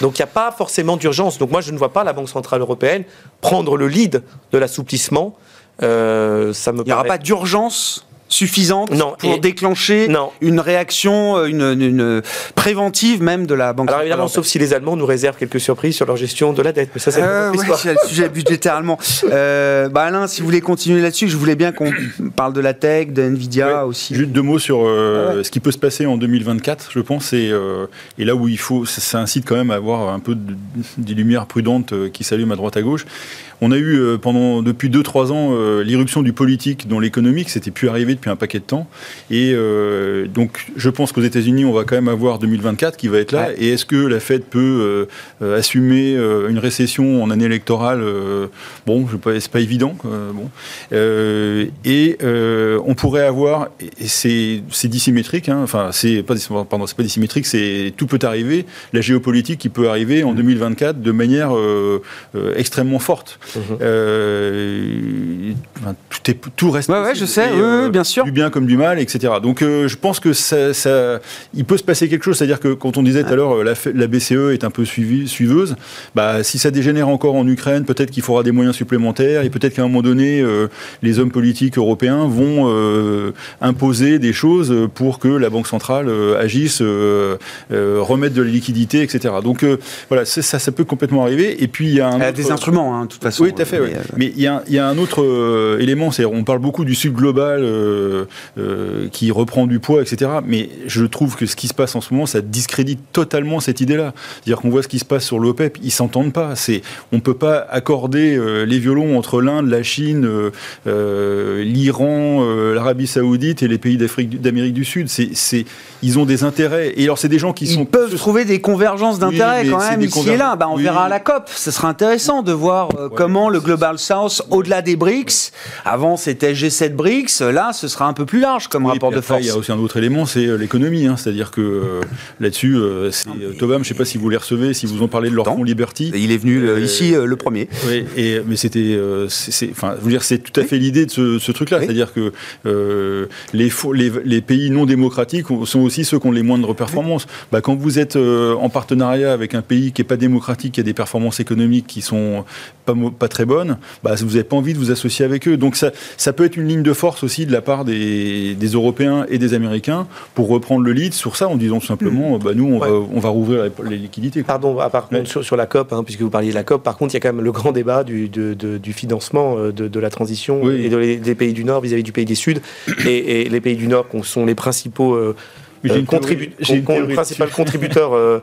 Donc il n'y a pas forcément d'urgence. Donc moi, je ne vois pas la Banque Centrale Européenne prendre le lead de l'assouplissement. Euh, ça me il n'y aura pas d'urgence suffisante pour déclencher une réaction, euh, une, préventive même de la Banque Alors évidemment, sauf si les Allemands nous réservent quelques surprises sur leur gestion de la dette, mais ça c'est euh, le sujet budgétaire allemand. [LAUGHS] Euh, bah Alain, si vous voulez continuer là-dessus, je voulais bien qu'on parle de la tech, de Nvidia aussi. Juste deux mots sur euh, ce qui peut se passer en 2024, je pense, et, et là où il faut, ça, incite quand même à avoir un peu de, des lumières prudentes qui s'allument à droite à gauche. On a eu euh, pendant depuis 2-3 ans euh, l'irruption du politique dans l'économique, c'était plus arrivé depuis un paquet de temps. Et euh, donc je pense qu'aux États-Unis, on va quand même avoir 2024 qui va être là. Et est-ce que la Fed peut assumer une récession en année électorale Bon, c'est pas évident. bon. et on pourrait avoir, et c'est dissymétrique, hein, enfin c'est pas, pardon, c'est pas dissymétrique, c'est tout peut arriver, la géopolitique qui peut arriver en 2024 de manière extrêmement forte. Mhm. Euh, tout, est, tout reste. Ouais, ouais je sais, euh, bien sûr. Du bien comme du mal, etc. Donc euh, je pense que ça, ça, il peut se passer quelque chose. C'est-à-dire que quand on disait tout à l'heure, la, la, BCE est un peu suivi, suiveuse, bah, si ça dégénère encore en Ukraine, peut-être qu'il faudra des moyens supplémentaires et peut-être qu'à un moment donné, les hommes politiques européens vont imposer des choses pour que la Banque centrale agisse, remette de la liquidité, etc. Donc voilà, ça, ça peut complètement arriver. Et puis il y a, un des instruments, hein, de toute façon. Oui, tout à fait. Euh, mais il y, a un autre euh, élément, c'est on parle beaucoup du sud global, euh, qui reprend du poids, etc. Mais je trouve que ce qui se passe en ce moment, ça discrédite totalement cette idée-là. C'est-à-dire qu'on voit ce qui se passe sur l'OPEP, ils s'entendent pas. C'est, on peut pas accorder les violons entre l'Inde, la Chine, l'Iran, l'Arabie Saoudite et les pays d'Afrique, d'Amérique du Sud. C'est, ils ont des intérêts. Et alors, c'est des gens qui ils peuvent trouver des convergences d'intérêts quand même ici et là. Bah, on verra à la COP. Ce sera intéressant de voir euh, comment le Global South, au-delà des BRICS, avant c'était G7 BRICS, là ce sera un peu plus large comme rapport de force. Il y a aussi un autre élément, c'est euh, l'économie. Hein. C'est-à-dire que euh, là-dessus, c'est Tobam, je ne sais pas si vous les recevez, si vous en parlez de leur fonds Liberty. Il est venu ici le premier. Oui, et, mais c'était, enfin, je veux dire, c'est tout à fait l'idée de ce, truc-là. C'est-à-dire que les, les, les, pays non démocratiques sont aussi ceux qui ont les moindres performances. Bah, quand vous êtes en partenariat avec un pays qui n'est pas démocratique, qui a des performances économiques qui sont pas, pas très bonnes, bah, vous n'avez pas envie de vous associer avec eux. Donc ça, ça peut être une ligne de force aussi de la part des, des Européens et des Américains pour reprendre le lead sur ça en disant simplement, mm. bah, nous, on, va, on va rouvrir les liquidités. Pardon, ah, par contre, sur, la COP, hein, puisque vous parliez de la COP, par contre, il y a quand même le grand débat du, du financement euh, de, de, la transition et des pays du Nord vis-à-vis du pays des Sud. Et, et, les pays du Nord sont les principaux... Euh, euh, contribu principal contributeur euh,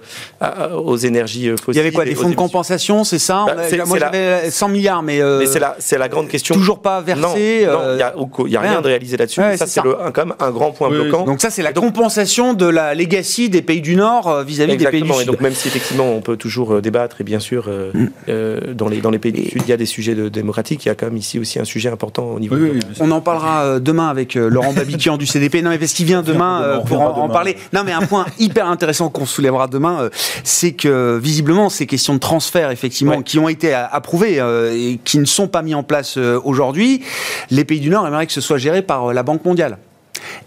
aux énergies fossiles. Euh, Il y avait quoi Des fonds de compensation, c'est ça bah, Moi, j'avais 100 milliards, mais. mais c'est la, la grande question. Toujours pas versé Non, il n'y a, rien de réalisé là-dessus. ça, c'est quand même un grand point bloquant. Donc, ça, c'est la compensation de la legacy des pays du Nord vis-à-vis des pays du Sud. Et donc, même si effectivement, on peut toujours débattre, et bien sûr, mm. dans, les, dans les pays du Sud, il y a des sujets de démocratiques, il y a quand même ici aussi un sujet important au niveau. on en parlera demain avec Laurent Babiquian du CDP. Non, mais parce qu'il vient demain pour en parler. Non, mais un point [LAUGHS] hyper intéressant qu'on soulèvera demain, euh, c'est que visiblement ces questions de transfert, effectivement, qui ont été approuvées euh, et qui ne sont pas mis en place euh, aujourd'hui, les pays du Nord aimeraient que ce soit géré par la Banque mondiale.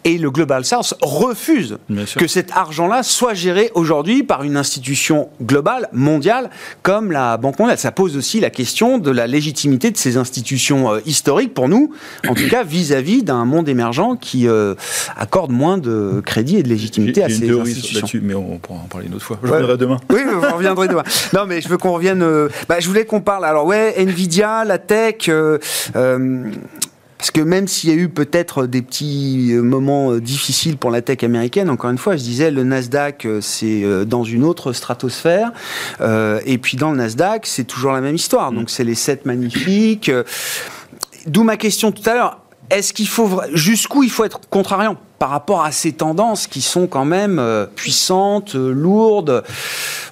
Et le Global South refuse que cet argent-là soit géré aujourd'hui par une institution globale, mondiale, comme la Banque mondiale. Ça pose aussi la question de la légitimité de ces institutions euh, historiques pour nous, en tout cas vis-à-vis d'un monde émergent qui euh, accorde moins de crédit et de légitimité à ces institutions. mais on pourra en parler une autre fois. Je reviendrai demain. Oui, je reviendrai demain. Non, mais je veux qu'on revienne. Euh, bah, je voulais qu'on parle. Alors ouais, Nvidia, la tech. Parce que même s'il y a eu peut-être des petits euh, moments euh, difficiles pour la tech américaine, encore une fois, je disais, le Nasdaq, euh, c'est dans une autre stratosphère. et puis dans le Nasdaq, c'est toujours la même histoire. Donc c'est les 7 magnifiques. D'où ma question tout à l'heure. Est-ce qu'il faut jusqu'où il faut être contrariant? Par rapport à ces tendances qui sont quand même euh, puissantes, euh, lourdes.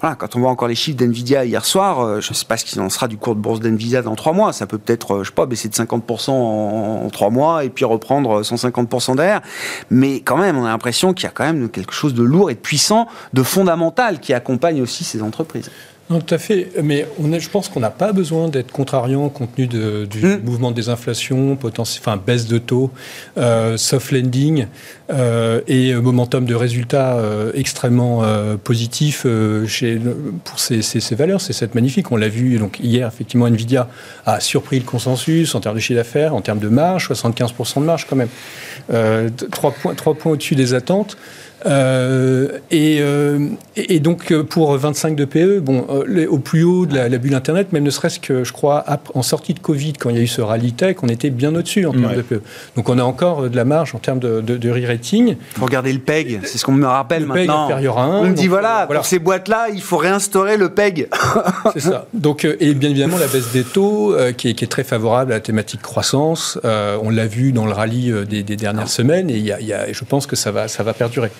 Voilà, quand on voit encore les chiffres d'Nvidia hier soir, euh, je ne sais pas ce qu'il en sera du cours de bourse d'Nvidia dans trois mois. Ça peut peut-être, je sais pas, baisser de 50% en, trois mois et puis reprendre 150% derrière. Mais quand même, on a l'impression qu'il y a quand même quelque chose de lourd et de puissant, de fondamental qui accompagne aussi ces entreprises. Non, tout à fait. Mais on je pense qu'on n'a pas besoin d'être contrariant compte tenu de, du hmm. mouvement des inflations, enfin, baisse de taux, euh, soft lending euh, et momentum de résultats euh, extrêmement positif chez, pour ces, ces, ces valeurs. C'est cette magnifique. On l'a vu donc hier, effectivement, Nvidia a surpris le consensus en termes de chiffre d'affaires, en termes de marge, 75% de marge quand même. Trois points, trois points au-dessus des attentes. Euh, euh, et, et, donc euh, pour 25 de PE, bon, au plus haut de la, bulle Internet, même ne serait-ce que, je crois, en sortie de Covid, quand il y a eu ce rallye tech, on était bien au-dessus en termes de PE. Donc on a encore de la marge en termes de, de, re-rating. Il faut regarder le PEG, c'est ce qu'on me rappelle le maintenant. PEG inférieur à 1. On me dit voilà, pour ces boîtes-là, il faut réinstaurer le PEG. [LAUGHS] c'est ça. Donc, et bien évidemment, la baisse des taux, qui, est, qui, est, très favorable à la thématique croissance. on l'a vu dans le rallye des, des dernières semaines, et il y a, y a, je pense que ça va, ça va perdurer.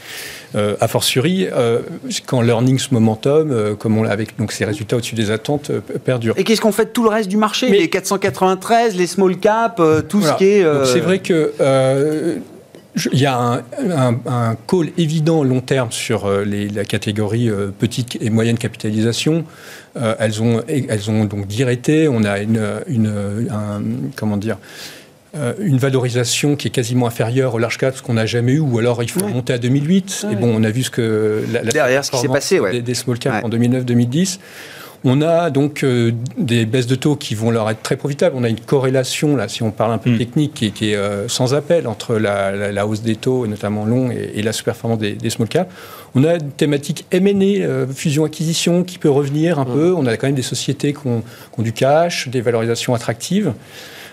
Euh, a fortiori, euh, quand l'earnings momentum, euh, comme on avec donc ces résultats au-dessus des attentes, perdurent. Et qu'est-ce qu'on fait de tout le reste du marché Les 493, les small cap, tout ce qui est. C'est vrai que. il y a un, call évident long terme sur la catégorie petite et moyenne capitalisation. elles, ont, elles ont donc directé. On a une, une un, comment dire, euh, une valorisation qui est quasiment inférieure au large cap, ce qu'on n'a jamais eu, ou alors il faut remonter à 2008. Et bon, on a vu ce que la, derrière ce qui s'est passé, des, des, small caps en 2009-2010. On a donc euh, des baisses de taux qui vont leur être très profitables. On a une corrélation, là, si on parle un peu mm. technique, qui, est euh, sans appel entre la, hausse des taux, notamment long, et, la sous-performance des, small caps. On a une thématique M&A, fusion-acquisition, qui peut revenir un mm. peu. On a quand même des sociétés qui ont, qui ont du cash, des valorisations attractives.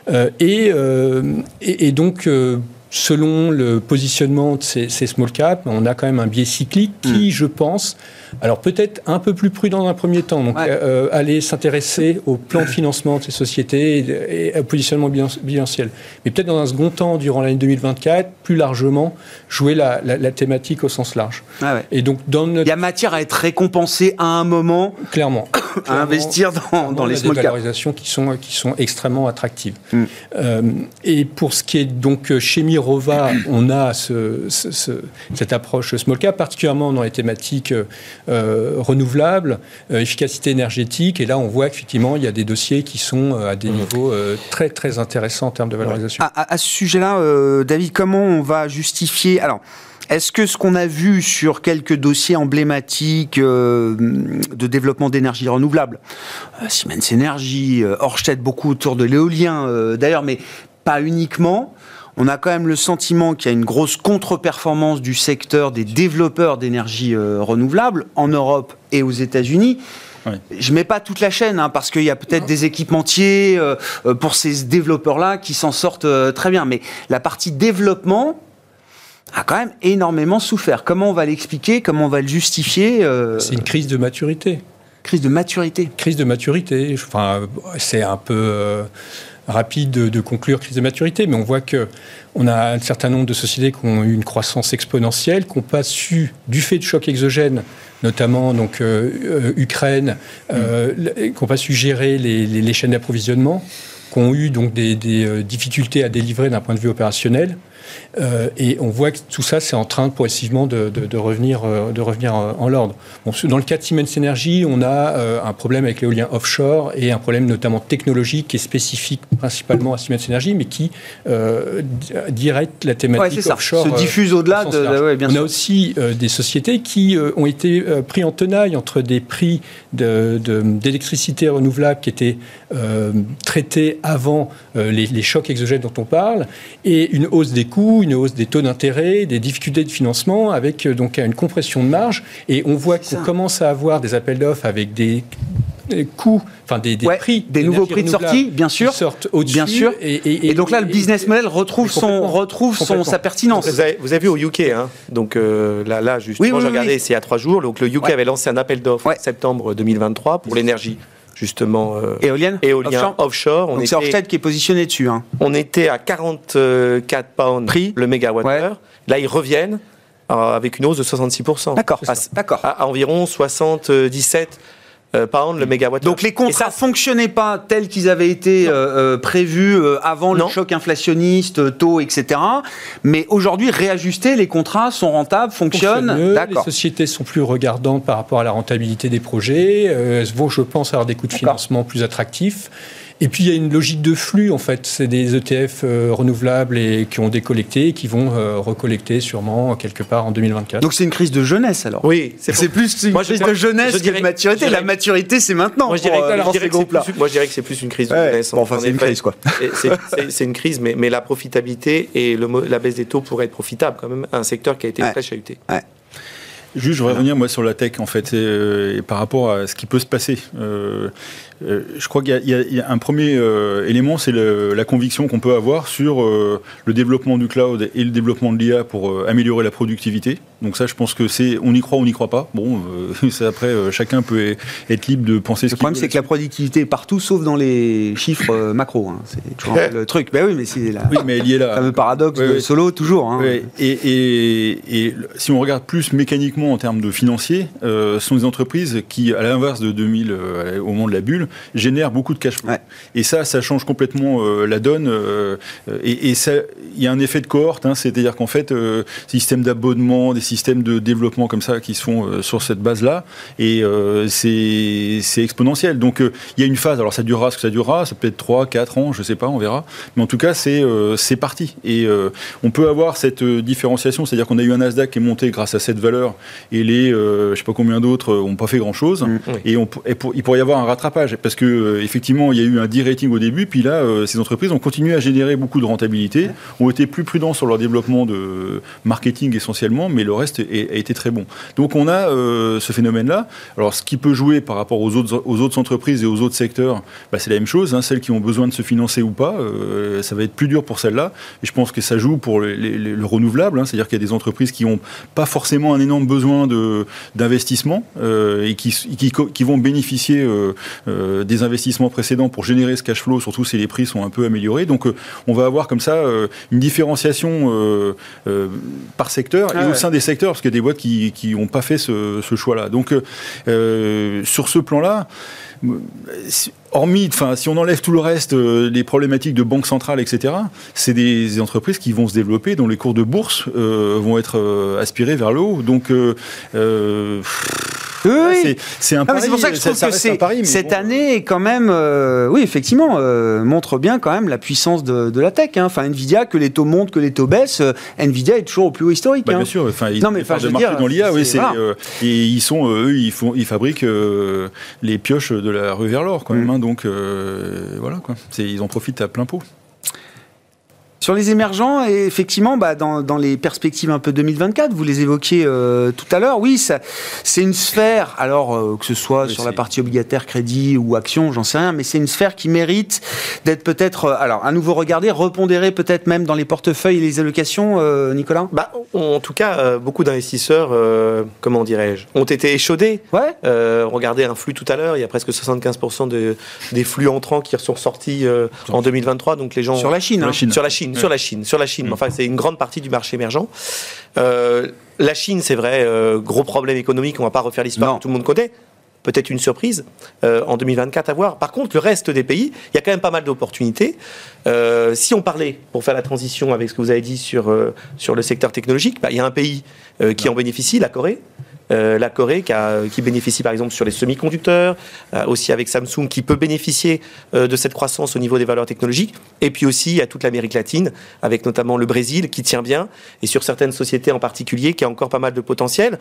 Euh, euh, et, donc, euh, selon le positionnement de ces, small caps, on a quand même un biais cyclique qui, mm. je pense, alors peut-être un peu plus prudent dans un premier temps, donc euh, aller s'intéresser au plan de financement de ces sociétés et, au positionnement bilanciel. Mais peut-être dans un second temps, durant l'année 2024, plus largement, jouer la, thématique au sens large. Et donc dans Il y a matière à être récompensé à un moment. Clairement. [COUGHS] à investir dans, les small caps. valorisations qui sont, qui sont extrêmement attractives. Mm. Euh, et pour ce qui est donc chez On a ce, cette approche small cap, particulièrement dans les thématiques euh, renouvelables, euh, efficacité énergétique. Et là, on voit qu'effectivement, il y a des dossiers qui sont à des mm. niveaux très, très intéressants en termes de valorisation. À, à ce sujet-là, David, comment on va justifier... Alors, est-ce que ce qu'on a vu sur quelques dossiers emblématiques euh, de développement d'énergie renouvelable, euh, Siemens Energy, euh, beaucoup autour de l'éolien euh, d'ailleurs, mais pas uniquement, on a quand même le sentiment qu'il y a une grosse contre-performance du secteur des développeurs d'énergie renouvelable en Europe et aux États-Unis. Je Je mets pas toute la chaîne hein, parce qu'il y a peut-être des équipementiers pour ces développeurs-là qui s'en sortent très bien. Mais la partie développement, a quand même énormément souffert. Comment on va l'expliquer? Comment on va le justifier euh? C'est une crise de maturité. Crise de maturité. Crise de maturité. Enfin, c'est un peu euh, rapide de, conclure crise de maturité, mais on voit que on a un certain nombre de sociétés qui ont eu une croissance exponentielle, qui n'ont pas su, du fait de chocs exogènes, notamment donc euh, Ukraine, mm. qui n'ont pas su gérer les, chaînes d'approvisionnement, qui ont eu donc des difficultés à délivrer d'un point de vue opérationnel. Euh, et on voit que tout ça, c'est en train progressivement de, de, revenir, de revenir euh, en l'ordre. Bon, dans le cas de Siemens Energy, on a euh, un problème avec l'éolien offshore et un problème notamment technologique qui est spécifique principalement à Siemens Energy, mais qui euh, direct la thématique offshore. Se diffuse au-delà de. bien on a aussi des sociétés qui ont été pris en tenaille entre des prix d'électricité de, renouvelable qui étaient traités avant les, les chocs exogènes dont on parle et une hausse des coûts une hausse des taux d'intérêt, des difficultés de financement, avec euh, donc une compression de marge. Et on voit qu'on commence à avoir des appels d'offres avec des coûts, enfin des, prix, des nouveaux prix de sortie, bien sûr, sortent au-dessus. Bien sûr. Et, donc là, le business model retrouve son retrouve son, sa pertinence. Vous avez, vu au UK, hein donc euh, là, là justement, j'ai regardé, c'est il y a trois jours. Donc le UK avait lancé un appel d'offres en septembre 2023 pour l'énergie justement euh, éolienne, éolien offshore. On c'est Ørsted qui est positionné dessus. Hein. On était à 44 pounds Prix. le mégawattheure. Là, ils reviennent euh, avec une hausse de 66%. D'accord. D'accord. À, environ 77 euh, pounds le mégawatt. Donc les contrats ne fonctionnaient pas tels qu'ils avaient été euh, euh, prévus avant le choc inflationniste, taux, etc. Mais aujourd'hui, réajustés, les contrats sont rentables, fonctionnent. Les sociétés sont plus regardantes par rapport à la rentabilité des projets. elles vont, je pense, avoir des coûts de financement plus attractifs. Et puis il y a une logique de flux en fait. C'est des ETF euh, renouvelables et qui ont décollecté et qui vont euh, recollecter sûrement quelque part en 2024. Donc c'est une crise de jeunesse alors. Oui, c'est plus une crise de jeunesse que de maturité. La maturité c'est maintenant. Moi je dirais, que c'est plus une crise de jeunesse. enfin c'est une crise quoi. c'est une crise, mais, mais la profitabilité et le, la baisse des taux pourraient être profitables quand même. Un secteur qui a été très chahuté. Ouais. Juste, je voudrais revenir moi sur la tech en fait, et, euh, par rapport à ce qui peut se passer. Euh, euh, je crois qu'il y, a un premier élément, c'est la conviction qu'on peut avoir sur le développement du cloud et le développement de l'IA pour améliorer la productivité. Donc ça, je pense que c'est, on y croit, ou on n'y croit pas. Bon, [LAUGHS] c'est après, chacun peut être libre de penser ce qu'il Le problème, c'est que la productivité est partout, sauf dans les chiffres macro. Hein. C'est toujours le truc. Ben oui, mais c'est là. Oui, mais il y là. Le fameux paradoxe de Solo, toujours. Hein. Et, et, et, si on regarde plus mécaniquement en termes de financiers, euh, sont des entreprises qui, à l'inverse de 2000, euh, au moment de la bulle, génèrent beaucoup de cash flow. Et ça, ça change complètement euh, la donne. Euh, et il y a un effet de cohorte, hein, c'est-à-dire qu'en fait, systèmes d'abonnement, des systèmes de développement comme ça qui se font sur cette base-là, et c'est exponentiel. Donc il y a une phase, alors ça durera ce que ça durera, ça peut être 3, 4 ans, je sais pas, on verra. Mais en tout cas, c'est parti. Et on peut avoir cette différenciation, c'est-à-dire qu'on a eu un Nasdaq qui est monté grâce à cette valeur et les, euh, je sais pas combien d'autres, n'ont pas fait grand-chose. Mm. Et, on, il pourrait y avoir un rattrapage. Parce que effectivement, il y a eu un de-rating au début, puis là, ces entreprises ont continué à générer beaucoup de rentabilité, ont été plus prudents sur leur développement de marketing essentiellement, mais le reste a été très bon. Donc on a ce phénomène-là. Alors ce qui peut jouer par rapport aux autres, aux autres entreprises et aux autres secteurs, bah, c'est la même chose. Hein. celles qui ont besoin de se financer ou pas, ça va être plus dur pour celles-là. Et je pense que ça joue pour le renouvelable, hein. c'est-à-dire qu'il y a des entreprises qui n'ont pas forcément un énorme besoin d'investissement euh, et qui, qui, qui, vont bénéficier euh, euh, des investissements précédents pour générer ce cash flow, surtout si les prix sont un peu améliorés. Donc on va avoir comme ça une différenciation par secteur et ah au sein des secteurs, parce qu'il y a des boîtes qui n'ont pas fait ce, ce choix-là. Donc sur ce plan-là, hormis, enfin, si on enlève tout le reste, euh, les problématiques de banque centrale, etc., c'est des entreprises qui vont se développer, dont les cours de bourse euh, vont être euh, aspirés vers le haut. Donc, oui, c'est un pari. C'est pour ça que je trouve que cette année est quand même, euh, oui, effectivement, euh, montre bien quand même la puissance de, la tech. Hein. Enfin, Nvidia, que les taux montent, que les taux baissent, euh, Nvidia est toujours au plus haut historique. Bah, hein. Bien sûr. Enfin, ils non, mais enfin, je veux dire, dans l'IA, oui, et ils sont, eux, ils font, ils fabriquent les pioches de la rue vers l'or, quand même. Mm. Hein. donc voilà, quoi. Ils en profitent à plein pot. Sur les émergents, et effectivement, bah, dans, dans, les perspectives un peu 2024, vous les évoquiez euh, tout à l'heure, oui, c'est une sphère, alors euh, que ce soit sur la partie obligataire, crédit ou action, j'en sais rien, mais c'est une sphère qui mérite d'être peut-être, euh, alors à nouveau regardée, repondérée peut-être même dans les portefeuilles et les allocations, Nicolas? Bah, En tout cas, beaucoup d'investisseurs, comment dirais-je, ont été échaudés. Ouais. regardez un flux tout à l'heure, il y a presque 75% de, des flux entrants qui sont sortis en 2023, donc les gens... Sur la Chine. Sur hein. Chine. Sur la Chine sur la Chine, sur la Chine. Mm. Enfin, c'est une grande partie du marché émergent. Euh, la Chine, c'est vrai, euh, gros problème économique. On va pas refaire l'histoire que tout le monde connaît. Peut-être une surprise euh, en 2024 à voir. Par contre, le reste des pays, il y a quand même pas mal d'opportunités. si on parlait, pour faire la transition avec ce que vous avez dit sur, sur le secteur technologique, bah, il y a un pays qui en bénéficie, la Corée. Euh, la Corée qui, bénéficie par exemple sur les semi-conducteurs, euh, aussi avec Samsung qui peut bénéficier euh, de cette croissance au niveau des valeurs technologiques, et puis aussi à toute l'Amérique latine, avec notamment le Brésil qui tient bien, et sur certaines sociétés en particulier qui a encore pas mal de potentiel.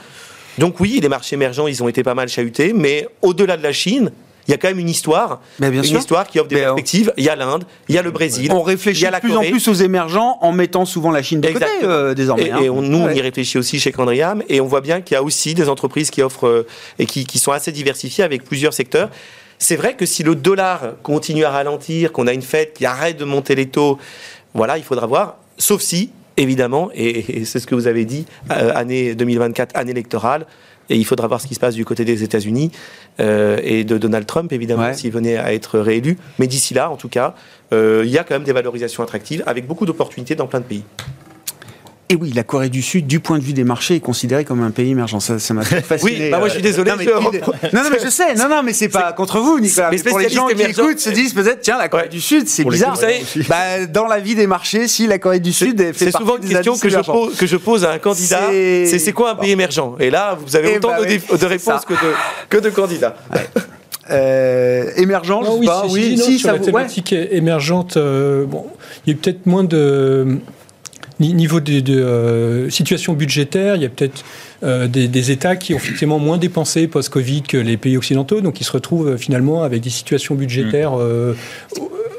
Donc oui, les marchés émergents, ils ont été pas mal chahutés, mais au-delà de la Chine, il y a quand même une histoire, bien une histoire qui offre des perspectives. Il y a l'Inde, il y a le Brésil. On réfléchit de plus en plus aux émergents en mettant souvent la Chine de côté euh, désormais. Et, hein. nous, on y réfléchit aussi chez Candriam et on voit bien qu'il y a aussi des entreprises qui offrent euh, et qui, qui sont assez diversifiées avec plusieurs secteurs. C'est vrai que si le dollar continue à ralentir, qu'on a une fête qui arrête de monter les taux, voilà, il faudra voir. Sauf si, évidemment, et, c'est ce que vous avez dit, euh, année 2024, année électorale, et il faudra voir ce qui se passe du côté des États-Unis euh, et de Donald Trump, évidemment, s'il venait à être réélu. Mais d'ici là, en tout cas, euh, il y a quand même des valorisations attractives avec beaucoup d'opportunités dans plein de pays. Et oui, la Corée du Sud, du point de vue des marchés, est considérée comme un pays émergent. Ça, m'a [LAUGHS] fasciné. oui, bah moi je suis désolé. Non, mais, non, mais je sais. Non, non, mais c'est pas contre vous, Nicolas. Mais, pour les gens qui écoute, se disent peut-être, tiens, la Corée du Sud, c'est bizarre. Vous savez, bah, dans la vie des marchés, si la Corée du Sud fait C'est souvent une question que je, pose, que je pose à un candidat. C'est c'est quoi un pays émergent? Et là, vous avez eh autant bah de, réponses que de, que de candidats. Euh, émergent, je sais pas. Oui, si, sur la thématique émergente, euh, bon, il y a peut-être moins de Niveau de, euh, situation budgétaire, il y a peut-être euh, des, États qui ont effectivement moins dépensé post-Covid que les pays occidentaux, donc ils se retrouvent euh, finalement avec des situations budgétaires. Mmh.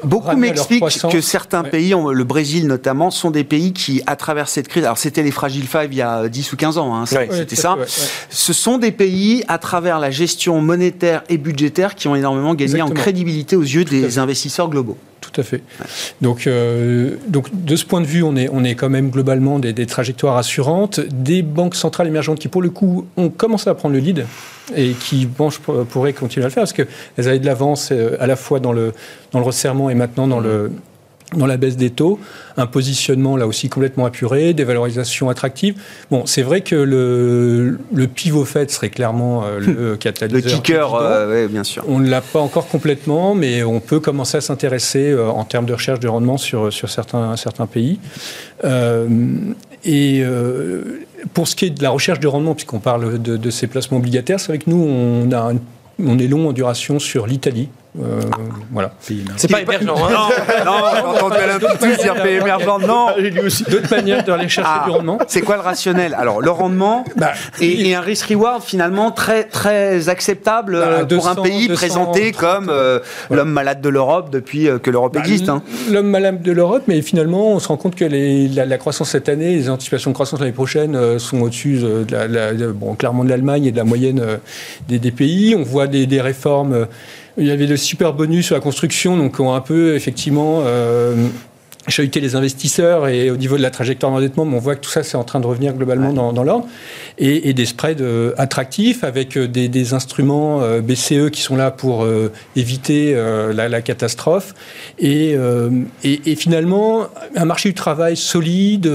Beaucoup m'expliquent que certains pays, le Brésil notamment, sont des pays qui, à travers cette crise, alors c'était les Fragile Five il y a 10 ou 15 ans, hein, c'était ça, ce sont des pays, à travers la gestion monétaire et budgétaire, qui ont énormément gagné en crédibilité aux yeux des investisseurs globaux. Tout à fait. Donc, euh, donc, de ce point de vue, on est, quand même globalement des, des, trajectoires assurantes. Des banques centrales émergentes qui, pour le coup, ont commencé à prendre le lead et qui, pourrais continuer à le faire parce qu'elles avaient de l'avance euh, à la fois dans le, dans le resserrement et maintenant dans le dans la baisse des taux, un positionnement là aussi complètement apuré, des valorisations attractives. Bon, c'est vrai que le, le, pivot fait serait clairement euh, le catalyseur. Le kicker, euh, oui, bien sûr. On ne l'a pas encore complètement, mais on peut commencer à s'intéresser euh, en termes de recherche de rendement sur, sur certains, certains pays. et pour ce qui est de la recherche de rendement, puisqu'on parle de, de, ces placements obligataires, c'est vrai que nous, on, a on est long en duration sur l'Italie voilà. C'est pas émergent. Hein. Non, non, quand on dit dire pays émergent, non. D'autres manières d'aller chercher Ah, du rendement. C'est quoi le rationnel? Alors, le rendement [LAUGHS] Bah, et, et un risk-reward finalement très, très acceptable Bah, euh, pour un 200, pays 230, présenté comme euh, l'homme malade de l'Europe depuis euh, que l'Europe Bah, existe. hein. L'homme malade de l'Europe, mais finalement, on se rend compte que les- la, la croissance cette année, les anticipations de croissance l'année prochaine euh, sont au-dessus euh, de la, la- de- bon, clairement de l'Allemagne et de la moyenne euh, des, des pays. On voit des, des réformes. Il y avait le super bonus sur la construction, donc ont un peu effectivement. euh, chahuté les investisseurs et au niveau de la trajectoire d'endettement, on voit que tout ça c'est en train de revenir globalement dans, dans l'ordre et, et des spreads euh, attractifs avec euh, des, des instruments euh, BCE qui sont là pour euh, éviter la, la catastrophe et, et, et finalement un marché du travail solide,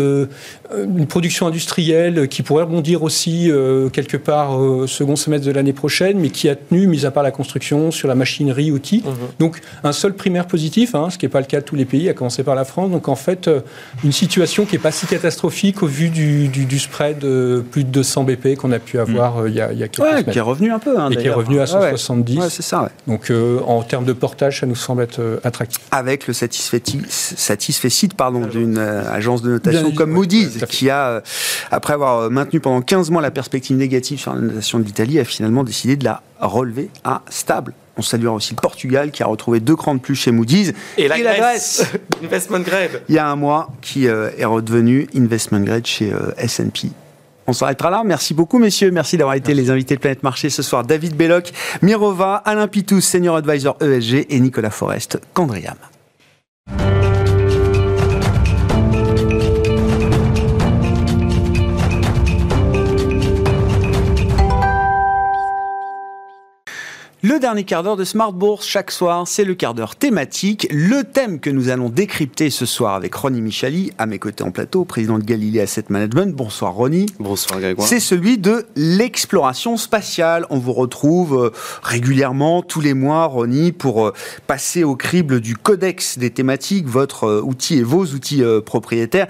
une production industrielle qui pourrait rebondir aussi euh, quelque part au second semestre de l'année prochaine, mais qui a tenu, mis à part la construction, sur la machinerie, outils. Donc un seul primaire positif, hein, ce qui n'est pas le cas de tous les pays, à commencer par la France. Donc en fait, euh, une situation qui n'est pas si catastrophique au vu du, du, du spread de plus de 200 BP qu'on a pu avoir euh, il, y a, il y a quelques Ouais, semaines. qui est revenu un peu. hein, Et qui est revenu à Ouais, ouais. 170. Ouais, c'est ça, ouais. Donc euh, en termes de portage, ça nous semble être euh, attractif. Avec le satisfait, pardon, d'une euh, agence de notation Bien comme Moody's. Qui a, euh, après avoir euh, maintenu pendant 15 mois la perspective négative sur la notation de l'Italie, a finalement décidé de la relever à stable. On saluera aussi le Portugal qui a retrouvé deux crans de plus chez Moody's. Et la Et la Grèce. [LAUGHS] Investment grade. il y a un mois, qui euh, est redevenu investment grade chez euh, S&P. On s'arrêtera là. Merci beaucoup, messieurs. Merci d'avoir été les invités de Planète Marché ce soir. David Belloc, Mirova, Alain Pitous, Senior Advisor ESG et Nicolas Forest, Candriam. Le dernier quart d'heure de Smart Bourse chaque soir, c'est le quart d'heure thématique. Le thème que nous allons décrypter ce soir avec Ronnie Michali, à mes côtés en plateau, président de Galilée Asset Management. Bonsoir Ronnie. Bonsoir Grégoire. C'est celui de l'exploration spatiale. On vous retrouve euh, régulièrement, tous les mois, Ronnie, pour euh, passer au crible du codex des thématiques, votre euh, outil et vos outils propriétaires.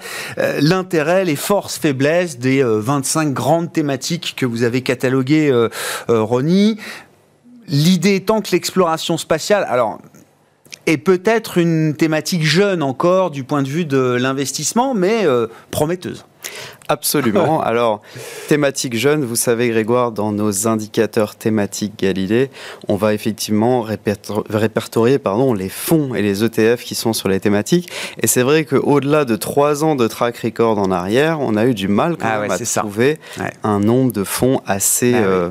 L'intérêt, les forces, faiblesses des euh, 25 grandes thématiques que vous avez cataloguées, Ronnie. L'idée étant que l'exploration spatiale, alors, est peut-être une thématique jeune encore du point de vue de l'investissement, mais euh, prometteuse. Absolument. [LAUGHS] Alors, thématique jeune, vous savez, Grégoire, dans nos indicateurs thématiques Galilée, on va effectivement répertor- répertorier pardon, les fonds et les ETF qui sont sur les thématiques. Et c'est vrai qu'au-delà de trois ans de track record en arrière, on a eu du mal quand Ah même ouais, à trouver Ouais. un nombre de fonds assez. Ah ouais.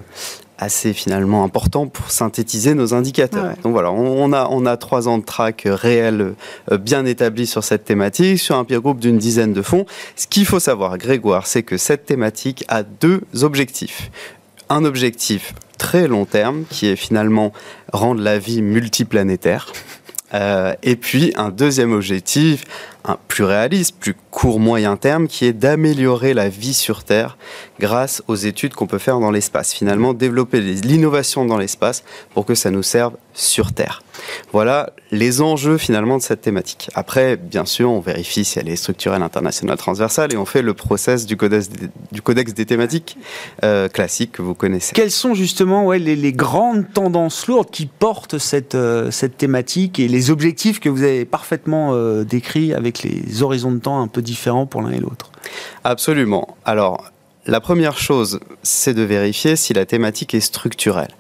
Euh, assez finalement important pour synthétiser nos indicateurs. Ouais. Donc voilà, on, a on a trois ans de track réel euh, bien établi sur cette thématique, sur un peer group d'une dizaine de fonds. Ce qu'il faut savoir, Grégoire, c'est que cette thématique a deux objectifs. Un objectif très long terme, qui est finalement rendre la vie multiplanétaire. Euh, et puis un deuxième objectif, un plus réaliste, plus court moyen terme, qui est d'améliorer la vie sur Terre grâce aux études qu'on peut faire dans l'espace. Finalement, développer l'innovation dans l'espace pour que ça nous serve sur Terre. Voilà les enjeux finalement de cette thématique. Après, bien sûr, on vérifie si elle est structurelle, internationale, transversale, et on fait le process du codex des, du codex des thématiques euh, classique que vous connaissez. Quelles sont justement ouais, les, les grandes tendances lourdes qui portent cette, euh, cette thématique et les objectifs que vous avez parfaitement euh, décrits avec les horizons de temps un peu différents pour l'un et l'autre? Absolument. Alors, la première chose, c'est de vérifier si la thématique est structurelle.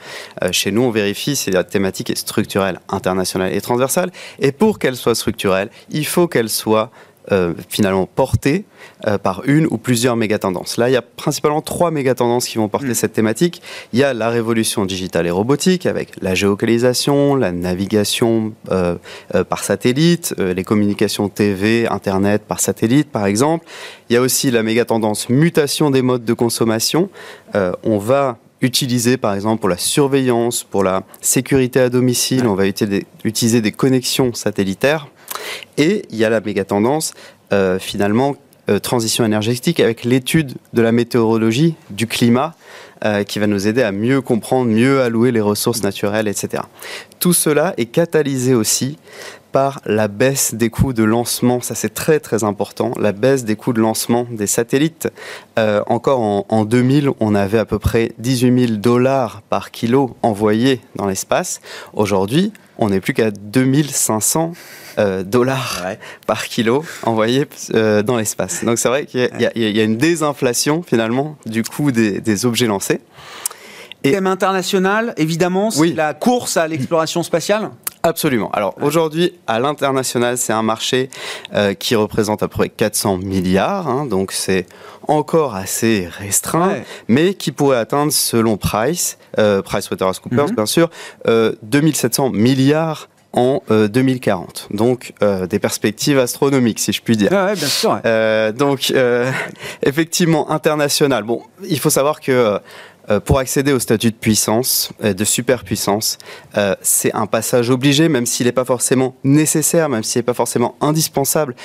Euh, chez nous, on vérifie si la thématique est structurelle, internationale et transversale. Et pour qu'elle soit structurelle, il faut qu'elle soit euh, finalement portée euh, par une ou plusieurs mégatendances. Là, il y a principalement trois mégatendances qui vont porter cette thématique. Il y a la révolution digitale et robotique avec la géolocalisation, la navigation euh, euh, par satellite, euh, les communications TV, Internet par satellite, par exemple. Il y a aussi la mégatendance mutation des modes de consommation. Euh, on va utiliser par exemple pour la surveillance, pour la sécurité à domicile, on va utiliser, utiliser des connexions satellitaires. Et il y a la méga tendance, euh, finalement, euh, transition énergétique avec l'étude de la météorologie, du climat, euh, qui va nous aider à mieux comprendre, mieux allouer les ressources naturelles, etc. Tout cela est catalysé aussi par la baisse des coûts de lancement. Ça, c'est très très important. La baisse des coûts de lancement des satellites. Encore en, en, 2000, on avait à peu près 18 000 dollars par kilo envoyé dans l'espace. Aujourd'hui, on n'est plus qu'à 2500 euh, dollars par kilo envoyé euh, dans l'espace. Donc c'est vrai qu'il y, y, a une désinflation finalement du coût des, des objets lancés. Et thème international, évidemment, c'est la course à l'exploration spatiale. Absolument. Alors aujourd'hui, à l'international, c'est un marché euh, qui représente à peu près 400 milliards, hein, donc c'est encore assez restreint, mais qui pourrait atteindre, selon Price, euh, PricewaterhouseCoopers mm bien sûr, euh, 2700 milliards en 2040. Donc des perspectives astronomiques, si je puis dire. Ah ouais, bien sûr. donc [LAUGHS] effectivement international. Bon, il faut savoir que euh, pour accéder au statut de puissance, euh, de superpuissance, euh, c'est un passage obligé, même s'il n'est pas forcément nécessaire, même s'il n'est pas forcément indispensable.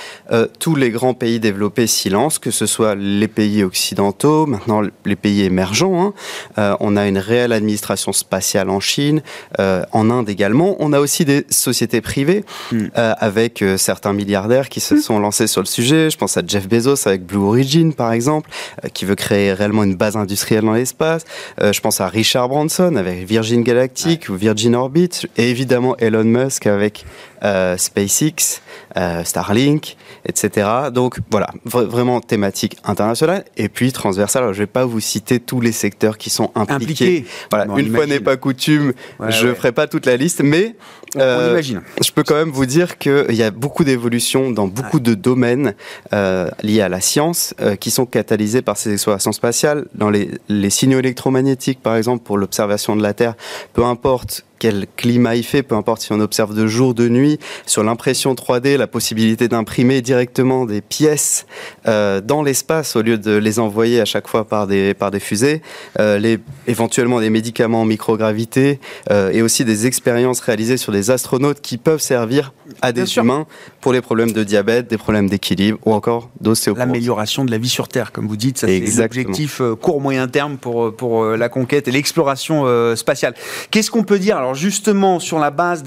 tous les grands pays développés s'y lancent, que ce soit les pays occidentaux, maintenant les pays émergents. Hein. on a une réelle administration spatiale en Chine, en Inde également. On a aussi des sociétés privées hmm. avec certains milliardaires qui se hmm. sont lancés sur le sujet. Je pense à Jeff Bezos avec Blue Origin, par exemple, qui veut créer réellement une base industrielle dans l'espace. Euh, je pense à Richard Branson avec Virgin Galactic ou Virgin Orbit, et évidemment Elon Musk avec euh, SpaceX, euh, Starlink, etc. Donc voilà, vraiment thématique internationale et puis transversale. je ne vais pas vous citer tous les secteurs qui sont impliqués. Voilà, une fois n'est pas coutume, je ne ferai pas toute la liste, mais euh, je peux quand même vous dire qu'il y a beaucoup d'évolutions dans beaucoup de domaines euh, liés à la science euh, qui sont catalysés par ces explorations spatiales. Dans les, les signaux électromagnétiques, par exemple, pour l'observation de la Terre, peu importe quel climat il fait, peu importe si on observe de jour, de nuit, sur l'impression 3D, la possibilité d'imprimer directement des pièces euh, dans l'espace au lieu de les envoyer à chaque fois par des, par des fusées, euh, les, éventuellement des médicaments en microgravité euh, et aussi des expériences réalisées sur des astronautes qui peuvent servir à des humains pour les problèmes de diabète, des problèmes d'équilibre ou encore d'ostéoporose. L'amélioration de la vie sur Terre, comme vous dites, ça c'est l'objectif court-moyen terme pour, pour la conquête et l'exploration spatiale. Qu'est-ce qu'on peut dire alors justement sur la base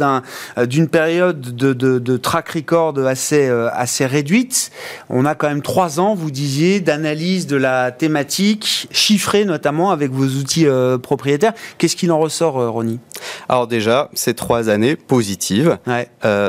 euh, d'une période de, track record assez, euh, assez réduite, on a quand même trois ans, vous disiez, d'analyse de la thématique, chiffrée notamment avec vos outils euh, propriétaires. Qu'est-ce qu'il en ressort, Ronnie? Alors déjà, c'est trois années positives.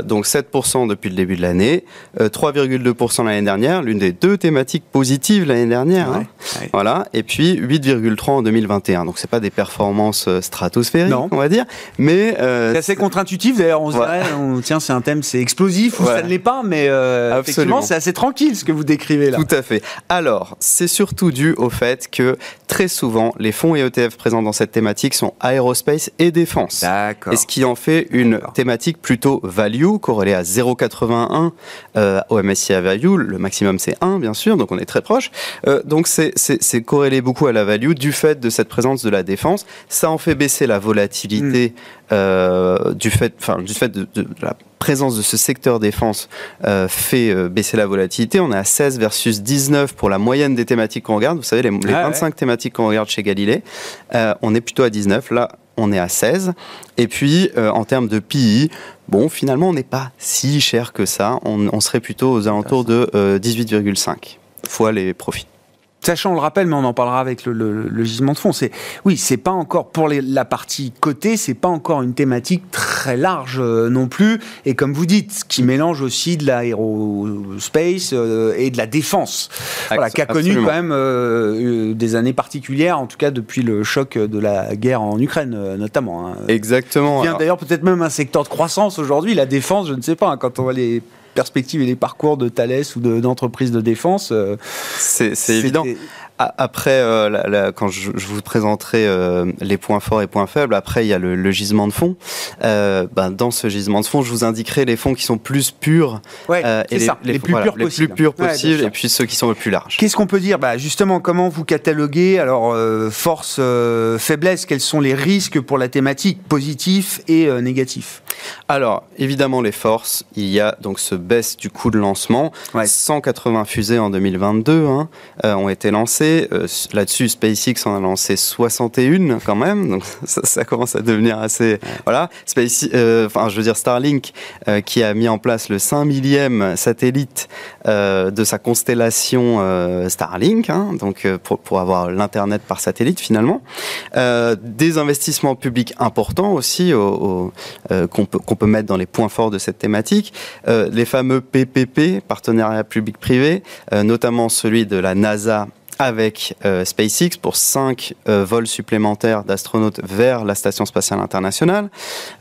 donc 7% depuis le début de l'année, 3,2% l'année dernière, l'une des deux thématiques positives l'année dernière. Hein. Voilà. Et puis 8,3% en 2021. Donc c'est pas des performances stratosphériques, on va dire, mais euh, c'est assez contre-intuitif d'ailleurs. On se dirait, tiens, c'est un thème, c'est explosif ou ça ne l'est pas, mais euh, effectivement, c'est assez tranquille ce que vous décrivez là. Tout à fait. Alors, c'est surtout dû au fait que très souvent, les fonds et ETF présents dans cette thématique sont aérospace et défense. D'accord. Et ce qui en fait une thématique plutôt value, corrélée à 0,81 euh, au MSCI Value. Le maximum, c'est 1, bien sûr, donc on est très proche. Euh, donc, c'est corrélé beaucoup à la value du fait de cette présence de la défense. Ça en fait baisser la volatilité. Hmm. Euh, du fait, enfin, du fait de, la présence de ce secteur défense euh, fait euh, baisser la volatilité. On est à 16 versus 19 pour la moyenne des thématiques qu'on regarde. Vous savez, les, 25 ah thématiques qu'on regarde chez Galilée, on est plutôt à 19. Là, on est à 16. Et puis, en termes de PI, bon, finalement, on n'est pas si cher que ça. On, on serait plutôt aux alentours de 18,5 fois les profits. Sachant, on le rappelle, mais on en parlera avec le, gisement de fond. C'est oui, c'est pas encore pour la partie côté, c'est pas encore une thématique très large euh, non plus. Et comme vous dites, qui mélange aussi de l'aérospace euh, et de la défense, voilà, qui a connu quand même euh, des années particulières, en tout cas depuis le choc de la guerre en Ukraine, notamment. Hein. Exactement. D'ailleurs, peut-être même un secteur de croissance aujourd'hui. La défense, je ne sais pas. Hein, quand on voit les perspectives et les parcours de Thales ou d'entreprises de, défense. Euh, c'est évident. Après, euh, quand je, vous présenterai euh, les points forts et points faibles, après il y a le, gisement de fonds. ben, dans ce gisement de fonds, je vous indiquerai les fonds qui sont plus purs, et les, les, plus purs les, plus purs possibles, et puis ceux qui sont les plus larges. Qu'est-ce qu'on peut dire? Bah, Justement, comment vous cataloguez alors force, faiblesse Quels sont les risques pour la thématique, positifs et négatifs Alors, évidemment, les forces. Il y a donc ce baisse du coût de lancement. 180 fusées en 2022 hein, ont été lancées lancé, euh, là-dessus, SpaceX en a lancé 61 quand même, donc [LAUGHS] ça, commence à devenir assez. Voilà. Space, euh, enfin, je veux dire, Starlink, euh, qui a mis en place le 5 millième satellite de sa constellation Starlink, hein, donc pour, pour avoir l'Internet par satellite finalement. des investissements publics importants aussi au, qu'on peut, qu'on peut mettre dans les points forts de cette thématique. les fameux PPP, partenariat public-privé, notamment celui de la NASA avec euh, SpaceX pour 5 euh, vols supplémentaires d'astronautes vers la Station spatiale internationale.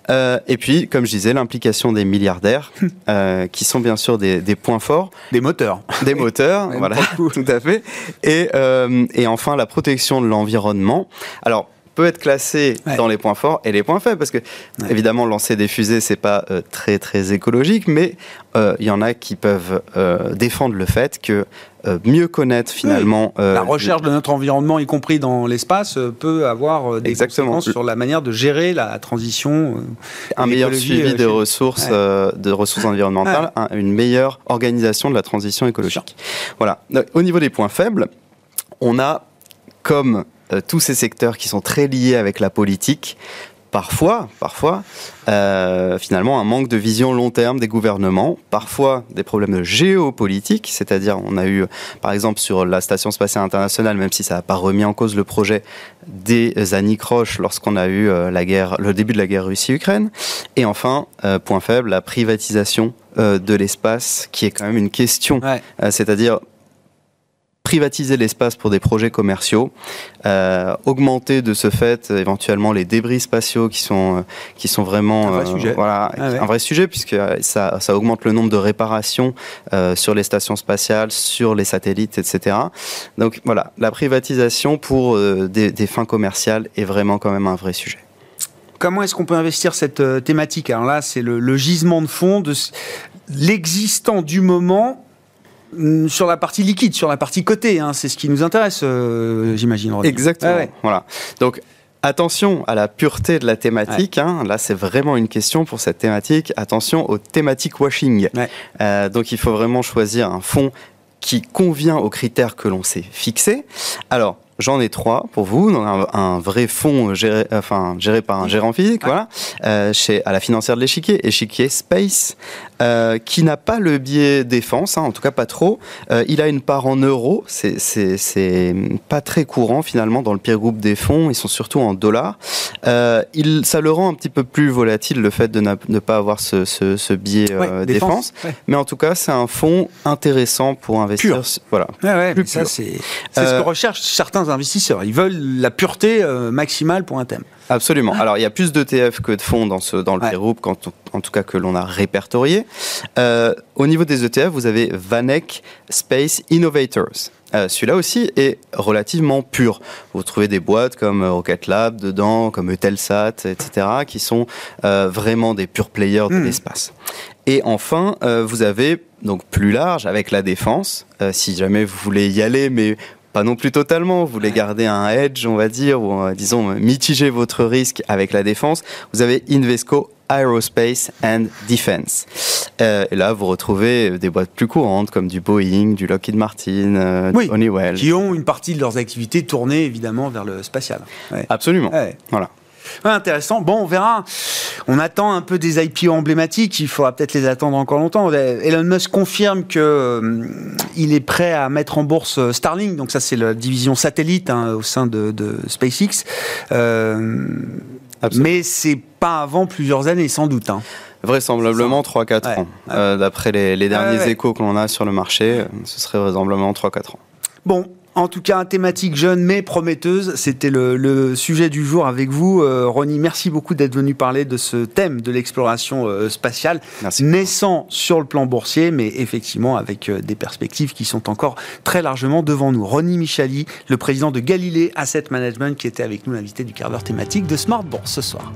Euh, et puis, comme je disais, l'implication des milliardaires, qui sont bien sûr des, des, points forts. Des moteurs. Des moteurs, [LAUGHS] voilà, tout à fait. Et, et enfin, la protection de l'environnement. Alors, peut être classé dans les points forts et les points faibles parce que évidemment lancer des fusées c'est pas euh, très très écologique mais euh, il y en a qui peuvent euh, défendre le fait que mieux connaître finalement la recherche de notre environnement y compris dans l'espace peut avoir des Exactement. conséquences sur la manière de gérer la transition un meilleur suivi des ressources de ressources environnementales une meilleure organisation de la transition écologique. Voilà. Au niveau des points faibles on a comme euh, tous ces secteurs qui sont très liés avec la politique, parfois, parfois, euh, finalement, un manque de vision long terme des gouvernements, parfois des problèmes de géopolitique, c'est-à-dire on a eu, par exemple, sur la Station spatiale internationale, même si ça n'a pas remis en cause le projet des anicroches lorsqu'on a eu euh, la guerre, le début de la guerre Russie-Ukraine, et enfin, point faible, la privatisation de l'espace, qui est quand même une question, c'est-à-dire privatiser l'espace pour des projets commerciaux, euh, augmenter de ce fait éventuellement les débris spatiaux qui sont, euh, qui sont vraiment un vrai, euh, sujet. Voilà, ah un vrai sujet puisque ça, ça, augmente le nombre de réparations sur les stations spatiales, sur les satellites, etc. Donc voilà, la privatisation pour des, des fins commerciales est vraiment quand même un vrai sujet comment est-ce qu'on peut investir cette thématique? Alors là, c'est le, le, gisement de fond de l'existant du moment sur la partie liquide, sur la partie cotée, hein, c'est ce qui nous intéresse, euh, j'imagine. Exactement. Voilà. Donc, Attention à la pureté de la thématique. Hein. Là, c'est vraiment une question pour cette thématique. Attention au thématique washing. Euh, donc, il faut vraiment choisir un fond qui convient aux critères que l'on s'est fixés. Alors, J'en ai trois pour vous, dans un, vrai fonds géré, enfin, géré par un gérant physique, voilà, euh, chez, à la financière de l'échiquier, échiquier Space, euh, qui n'a pas le biais défense, hein, en tout cas pas trop. Euh, il a une part en euros, c'est pas très courant finalement dans le peer group des fonds, ils sont surtout en dollars. Euh, il, ça le rend un petit peu plus volatile le fait de ne pas avoir ce, ce, ce biais euh, défense, mais en tout cas c'est un fonds intéressant pour investir. Voilà. ça c'est ce que recherchent certains investisseurs. Ils veulent la pureté euh, maximale pour un thème. Absolument. Alors, il y a plus d'ETF que de fonds dans, ce, dans le ouais. groupe, en tout cas que l'on a répertorié. Euh, au niveau des ETF, vous avez Vanek Space Innovators. Euh, celui-là aussi est relativement pur. Vous trouvez des boîtes comme Rocket Lab dedans, comme Eutelsat, etc., qui sont vraiment des purs players de hmm. l'espace. Et enfin, vous avez donc plus large avec la défense. si jamais vous voulez y aller, mais pas non plus totalement. Vous voulez garder un edge, on va dire, ou euh, disons mitiger votre risque avec la défense. Vous avez Invesco Aerospace and Defense. Euh, et là, vous retrouvez des boîtes plus courantes comme du Boeing, du Lockheed Martin, euh, du Honeywell. Qui ont une partie de leurs activités tournées évidemment vers le spatial. Absolument. Voilà intéressant. Bon, on verra. On attend un peu des IPO emblématiques. Il faudra peut-être les attendre encore longtemps. Elon Musk confirme qu'il euh, est prêt à mettre en bourse euh, Starlink. Donc ça, c'est la division satellite hein, au sein de, SpaceX. Euh, mais c'est pas avant plusieurs années, sans doute. Hein. Vraisemblablement 3-4 ans. Euh, d'après les, derniers échos que l'on a sur le marché, ce serait vraisemblablement 3-4 ans. Bon, en tout cas, thématique jeune mais prometteuse, c'était le, sujet du jour avec vous. Euh, Ronnie, merci beaucoup d'être venu parler de ce thème de l'exploration euh, spatiale, naissant sur le plan boursier, mais effectivement avec euh, des perspectives qui sont encore très largement devant nous. Ronnie Michali, le président de Galilée Asset Management, qui était avec nous, l'invité du quart d'heure thématique de Smart Bourse ce soir.